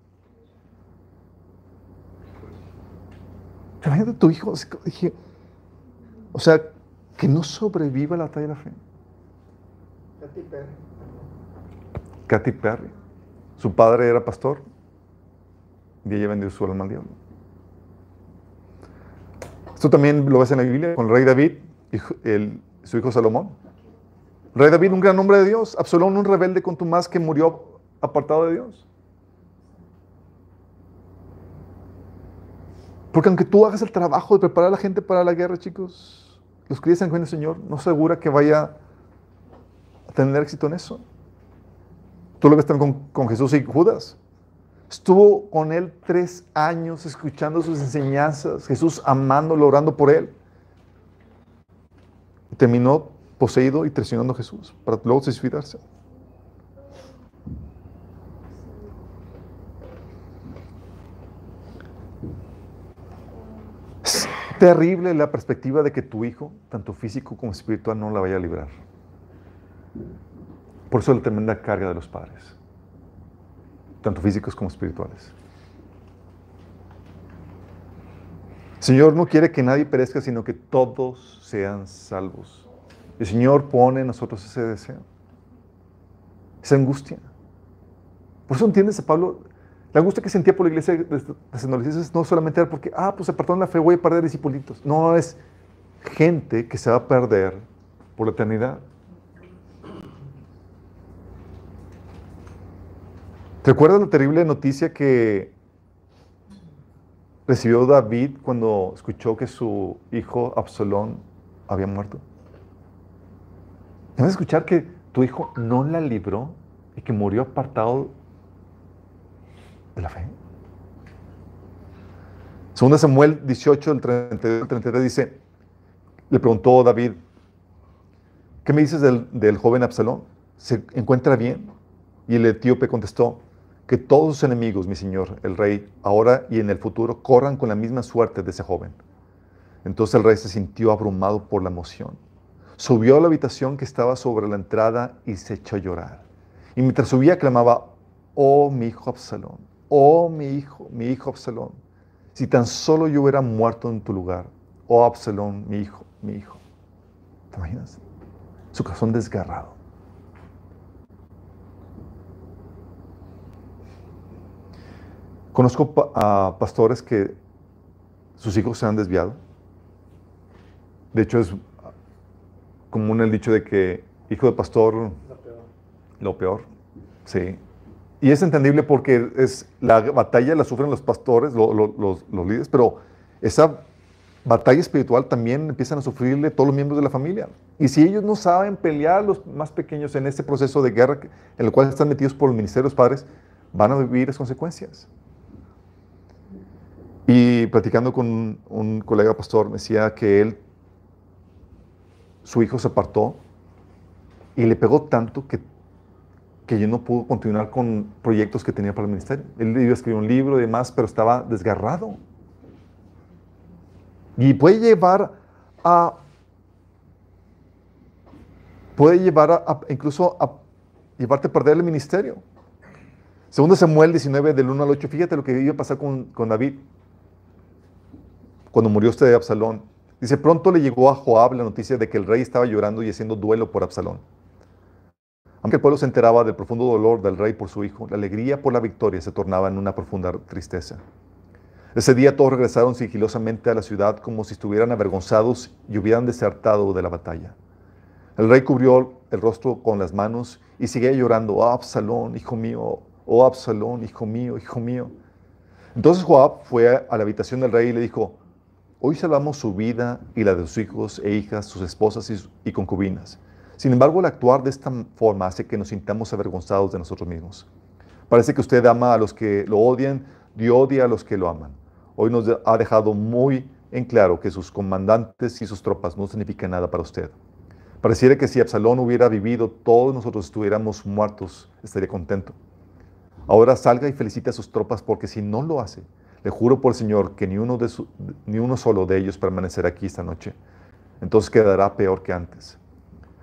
Imagínate tu hijo, o sea, que no sobreviva la batalla de la fe. Katy Perry. Katy Perry, su padre era pastor y ella vendió su alma al diablo. Esto también lo ves en la Biblia con el rey David y su hijo Salomón. Rey David, un gran hombre de Dios, Absalón, un rebelde contumaz que murió apartado de Dios. Porque aunque tú hagas el trabajo de preparar a la gente para la guerra, chicos, los que con el Señor, no asegura que vaya a tener éxito en eso. Tú lo ves también con, con Jesús y Judas. Estuvo con él tres años escuchando sus enseñanzas, Jesús amándolo, orando por él. Terminó poseído y traicionando a Jesús para luego suicidarse. Es terrible la perspectiva de que tu hijo, tanto físico como espiritual, no la vaya a librar. Por eso la tremenda carga de los padres, tanto físicos como espirituales. El Señor no quiere que nadie perezca, sino que todos sean salvos. El Señor pone en nosotros ese deseo, esa angustia. Por eso entiendes a Pablo, La angustia que sentía por la iglesia de no solamente era porque, ah, pues se apartaron la fe, voy a perder discipulitos. No, es gente que se va a perder por la eternidad. ¿Te acuerdas la terrible noticia que recibió David cuando escuchó que su hijo Absalón había muerto? Debes escuchar que tu hijo no la libró y que murió apartado de la fe. Segunda Samuel 18, el 32 33 dice, le preguntó David, ¿qué me dices del, del joven Absalón? ¿Se encuentra bien? Y el etíope contestó, que todos sus enemigos, mi señor, el rey, ahora y en el futuro, corran con la misma suerte de ese joven. Entonces el rey se sintió abrumado por la emoción. Subió a la habitación que estaba sobre la entrada y se echó a llorar. Y mientras subía clamaba, oh mi hijo Absalón, oh mi hijo, mi hijo Absalón, si tan solo yo hubiera muerto en tu lugar, oh Absalón, mi hijo, mi hijo. ¿Te imaginas? Su corazón desgarrado. Conozco a pastores que sus hijos se han desviado. De hecho, es común el dicho de que hijo de pastor, lo peor. Lo peor. Sí. Y es entendible porque es, la batalla la sufren los pastores, los, los líderes, pero esa batalla espiritual también empiezan a sufrirle todos los miembros de la familia. Y si ellos no saben pelear, los más pequeños, en este proceso de guerra en el cual están metidos por el ministerio de los padres, van a vivir las consecuencias. Platicando con un colega pastor, me decía que él, su hijo se apartó y le pegó tanto que, que yo no pudo continuar con proyectos que tenía para el ministerio. Él iba a escribir un libro y demás, pero estaba desgarrado. Y puede llevar a puede llevar a, incluso a llevarte a perder el ministerio. Segundo Samuel 19, del 1 al 8, fíjate lo que iba a pasar con, con David cuando murió usted de Absalón. Dice, pronto le llegó a Joab la noticia de que el rey estaba llorando y haciendo duelo por Absalón. Aunque el pueblo se enteraba del profundo dolor del rey por su hijo, la alegría por la victoria se tornaba en una profunda tristeza. Ese día todos regresaron sigilosamente a la ciudad como si estuvieran avergonzados y hubieran desertado de la batalla. El rey cubrió el rostro con las manos y seguía llorando, oh Absalón, hijo mío, oh Absalón, hijo mío, hijo mío. Entonces Joab fue a la habitación del rey y le dijo, Hoy salvamos su vida y la de sus hijos e hijas, sus esposas y, concubinas. Sin embargo, el actuar de esta forma hace que nos sintamos avergonzados de nosotros mismos. Parece que usted ama a los que lo odian y odia a los que lo aman. Hoy nos ha dejado muy en claro que sus comandantes y sus tropas no significan nada para usted. Pareciera que si Absalón hubiera vivido, todos nosotros estuviéramos muertos, estaría contento. Ahora salga y felicite a sus tropas porque si no lo hace, le juro por el Señor que ni uno, de ni uno solo de ellos permanecerá aquí esta noche. Entonces quedará peor que antes.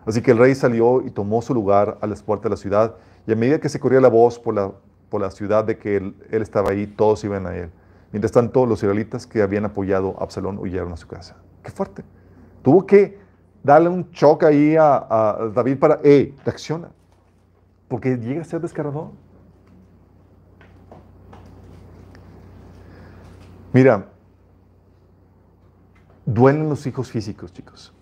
Así que el rey salió y tomó su lugar a las puertas de la ciudad, y a medida que se corría la voz por la, ciudad de que él, estaba ahí, todos iban a él. Mientras tanto, los israelitas que habían apoyado a Absalón huyeron a su casa. ¡Qué fuerte! Tuvo que darle un choque ahí a, David para, ¡eh, reacciona! Porque llega a ser descargador. Mira, duelen los hijos físicos, chicos.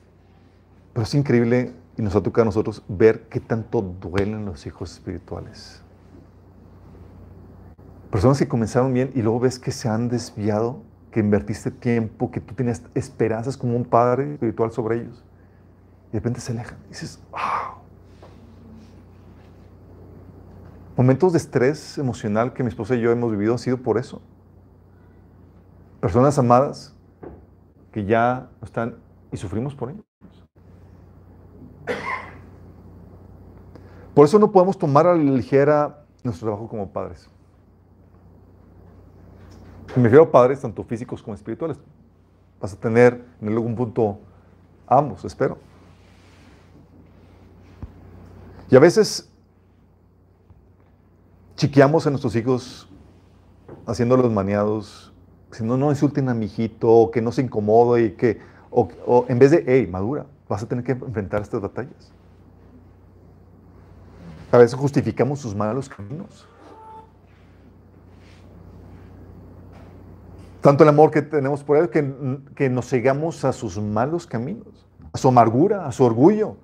Pero es increíble y nos ha tocado a nosotros ver qué tanto duelen los hijos espirituales. Personas que comenzaron bien y luego ves que se han desviado, que invertiste tiempo, que tú tenías esperanzas como un padre espiritual sobre ellos. Y de repente se alejan. Y dices, wow. Momentos de estrés emocional que mi esposa y yo hemos vivido han sido por eso. Personas amadas que ya están y sufrimos por ellos. Por eso no podemos tomar a la ligera nuestro trabajo como padres. Me refiero a padres tanto físicos como espirituales. Vas a tener en algún punto ambos, espero. Y a veces chiqueamos a nuestros hijos haciéndolos maniados si no, no insulten a mi hijito, o que no se incomode y que, o, en vez de, hey, madura, vas a tener que enfrentar estas batallas. A veces justificamos sus malos caminos. Tanto el amor que tenemos por Él que, que nos cegamos a sus malos caminos, a su amargura, a su orgullo,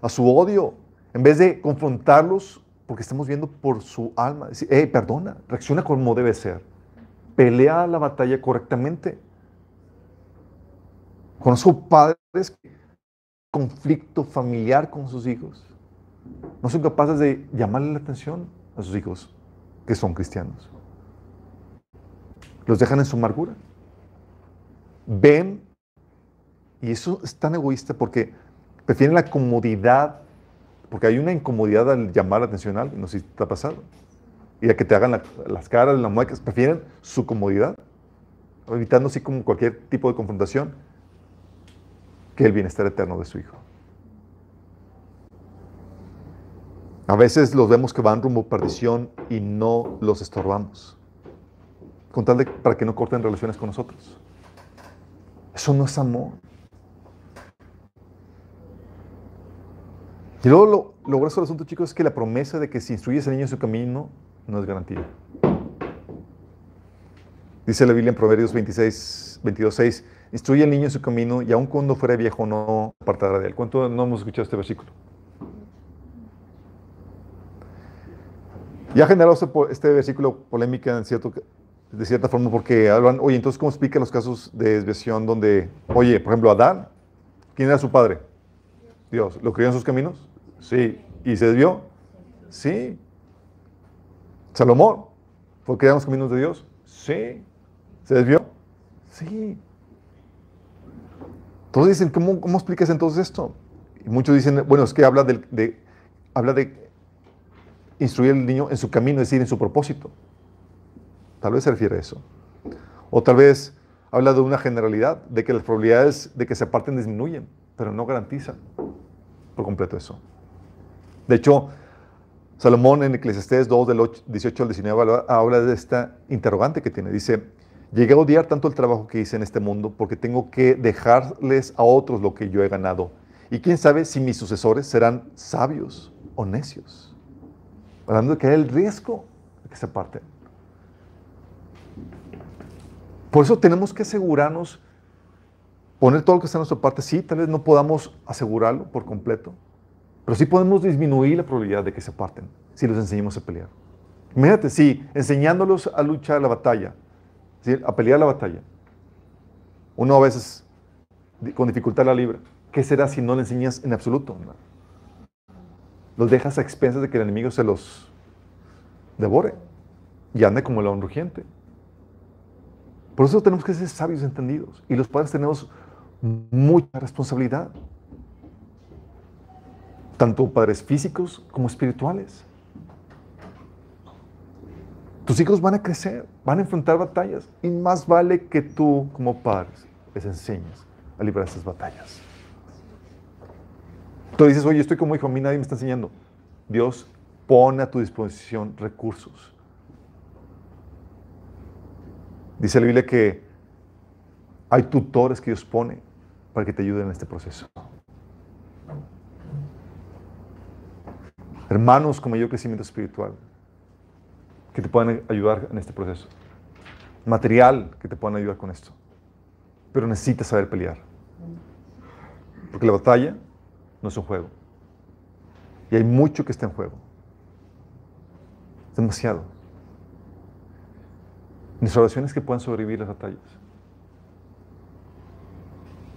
a su odio, en vez de confrontarlos porque estamos viendo por su alma. Hey, perdona, reacciona como debe ser. Pelea la batalla correctamente. Conozco padres que conflicto familiar con sus hijos. No son capaces de llamarle la atención a sus hijos que son cristianos. Los dejan en su amargura. Ven, y eso es tan egoísta porque prefieren la comodidad, porque hay una incomodidad al llamar la atención a alguien, no sé si ha pasado. Y a que te hagan la- las caras, las muecas, prefieren su comodidad, evitando así como cualquier tipo de confrontación, que el bienestar eterno de su hijo. A veces los vemos que van rumbo perdición y no los estorbamos. Con tal de para que no corten relaciones con nosotros. Eso no es amor. Y luego lo, lo del asunto, chicos, es que la promesa de que si instruyes al niño en su camino no es garantía. Dice la Biblia en Proverbios 26, 22, 6, instruye al niño en su camino y aun cuando fuera viejo no apartará de él. ¿Cuánto no hemos escuchado este versículo? Ya ha generado este, este versículo polémica de cierta forma porque hablan, oye, entonces ¿cómo explica los casos de desviación donde, oye, por ejemplo, Adán, ¿quién era su padre? Dios. ¿Lo crió en sus caminos? Sí. ¿Y se desvió? Sí. Salomón, ¿fue criado en los caminos de Dios? Sí. ¿Se desvió? Sí. Todos dicen, ¿cómo, cómo explicas entonces esto? Y muchos dicen, bueno, es que habla, del- de, habla de instruir al niño en su camino, es decir, en su propósito. Tal vez se refiere a eso. O tal vez habla de una generalidad, de que las probabilidades de que se aparten disminuyen, pero no garantiza por completo eso. De hecho, Salomón en Eclesiastés 2, del 8 18 al 19, habla- de esta interrogante que tiene. Dice, llegué a odiar tanto el trabajo que hice en este mundo porque tengo que dejarles a otros lo que yo he ganado. Y quién sabe si mis sucesores serán sabios o necios. Hablando de que hay el riesgo de que se aparten. Por eso tenemos que asegurarnos, poner todo lo que está en nuestra parte. Sí, tal vez no podamos asegurarlo por completo, pero sí podemos disminuir la probabilidad de que se aparten si los enseñamos a pelear. Imagínate, si enseñándolos a luchar la batalla, ¿sí? a pelear la batalla, uno a veces con dificultad la libra, ¿qué será si no le enseñas en absoluto? Los dejas a expensas de que el enemigo se los devore y ande como león rugiente. Por eso tenemos que ser sabios entendidos. Y los padres tenemos mucha responsabilidad. Tanto padres físicos como espirituales. Tus hijos van a crecer, van a enfrentar batallas. Y más vale que tú, como padres, les enseñes a librar esas batallas. Tú dices, oye, estoy como hijo, a mí nadie me está enseñando. Dios pone a tu disposición recursos. Dice la Biblia que hay tutores que Dios pone para que te ayuden en este proceso. Hermanos con mayor crecimiento espiritual que te puedan ayudar en este proceso. Material que te puedan ayudar con esto. Pero necesitas saber pelear. Porque la batalla no es un juego. Y hay mucho que está en juego. Demasiado. Nuestras oraciones que puedan sobrevivir las batallas.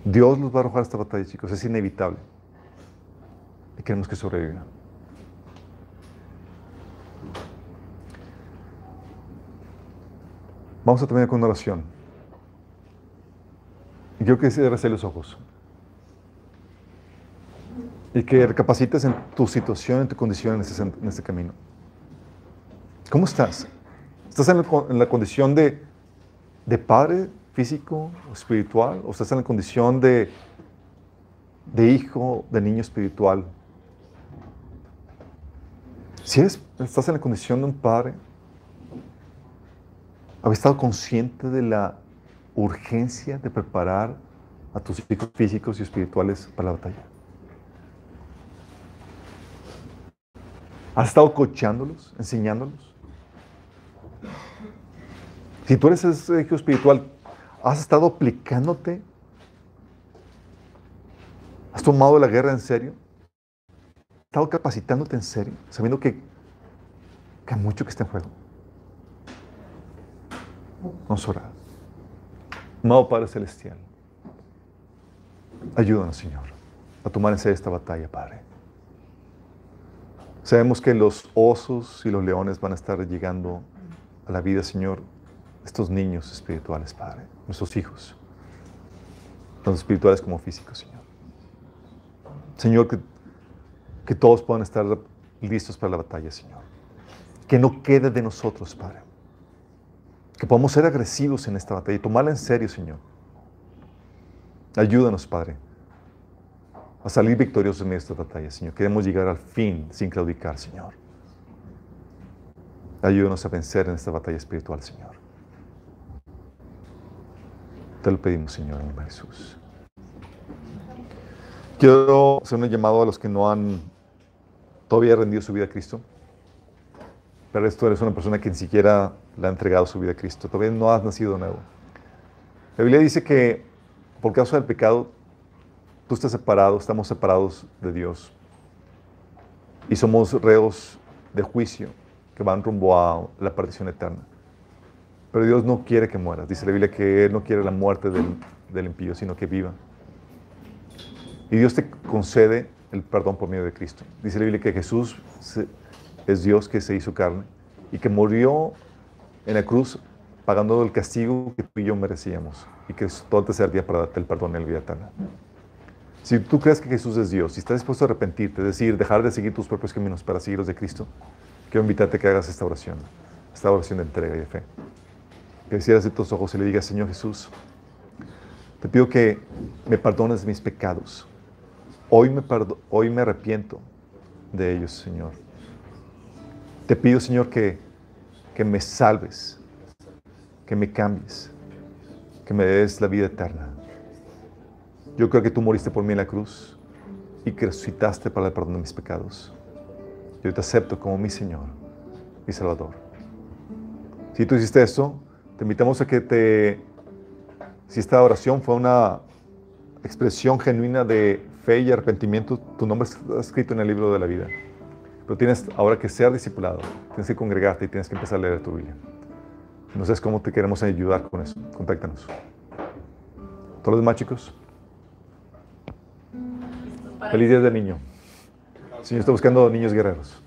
Dios los va a arrojar a esta batalla, chicos. Es inevitable. Y queremos que sobrevivan. Vamos a terminar con una oración. Y quiero que cierres los ojos. Y que recapacites en tu situación, en tu condición en este, este camino. ¿Cómo estás? ¿Estás en la, condición de, de padre físico o espiritual? ¿O estás en la condición de, de hijo, de niño espiritual? Si estás en la condición de un padre, ¿habéis estado consciente de la urgencia de preparar a tus hijos físicos y espirituales para la batalla? ¿Has estado coachándolos, enseñándolos? Si tú eres ese hijo espiritual, ¿Has estado aplicándote? ¿Has tomado la guerra en serio? ¿Has estado capacitándote en serio? Sabiendo que hay mucho que está en juego. Orar. Amado Padre Celestial, ayúdanos, Señor, a tomar en serio esta batalla, Padre. Sabemos que los osos y los leones van a estar llegando a la vida, Señor, estos niños espirituales, Padre, nuestros hijos, tanto espirituales como físicos, Señor. Señor, que, que todos puedan estar listos para la batalla, Señor. Que no quede de nosotros, Padre. Que podamos ser agresivos en esta batalla y tomarla en serio, Señor. Ayúdanos, Padre, a salir victoriosos en esta batalla, Señor. Queremos llegar al fin sin claudicar, Señor. Ayúdanos a vencer en esta batalla espiritual, Señor. Te lo pedimos, Señor, en el Jesús. Quiero hacer un llamado a los que no han todavía rendido su vida a Cristo. Pero esto eres una persona que ni siquiera le ha entregado su vida a Cristo. Todavía no has nacido de nuevo. La Biblia dice que por causa del pecado, tú estás separado, estamos separados de Dios. Y somos reos de juicio que van rumbo a la perdición eterna. Pero Dios no quiere que mueras. Dice la Biblia que Él no quiere la muerte del, del impío, sino que viva. Y Dios te concede el perdón por medio de Cristo. Dice la Biblia que Jesús se- es Dios que se hizo carne y que murió en la cruz pagando el castigo que tú y yo merecíamos y que todo te servía para darte el perdón en la vida eterna. Si tú crees que Jesús es Dios y estás dispuesto a arrepentirte, es decir, dejar de seguir tus propios caminos para seguir los de Cristo, quiero invitarte a que hagas esta oración, esta oración de entrega y de fe. Que cierres de tus ojos y le digas, Señor Jesús, te pido que me perdones mis pecados. Hoy me, hoy me arrepiento de ellos, Señor. Te pido, Señor, que, que me salves, que me cambies, que me des la vida eterna. Yo creo que tú moriste por mí en la cruz y que resucitaste para el perdón de mis pecados. Yo te acepto como mi Señor y Salvador. Si tú hiciste esto, te invitamos a que te, si esta oración fue una expresión genuina de fe y arrepentimiento, tu nombre está escrito en el libro de la vida. Pero tienes ahora que ser discipulado, tienes que congregarte y tienes que empezar a leer tu Biblia. No sabes cómo te queremos ayudar con eso. Contáctanos. Todos los demás chicos. Feliz día del niño. El Señor está buscando niños guerreros.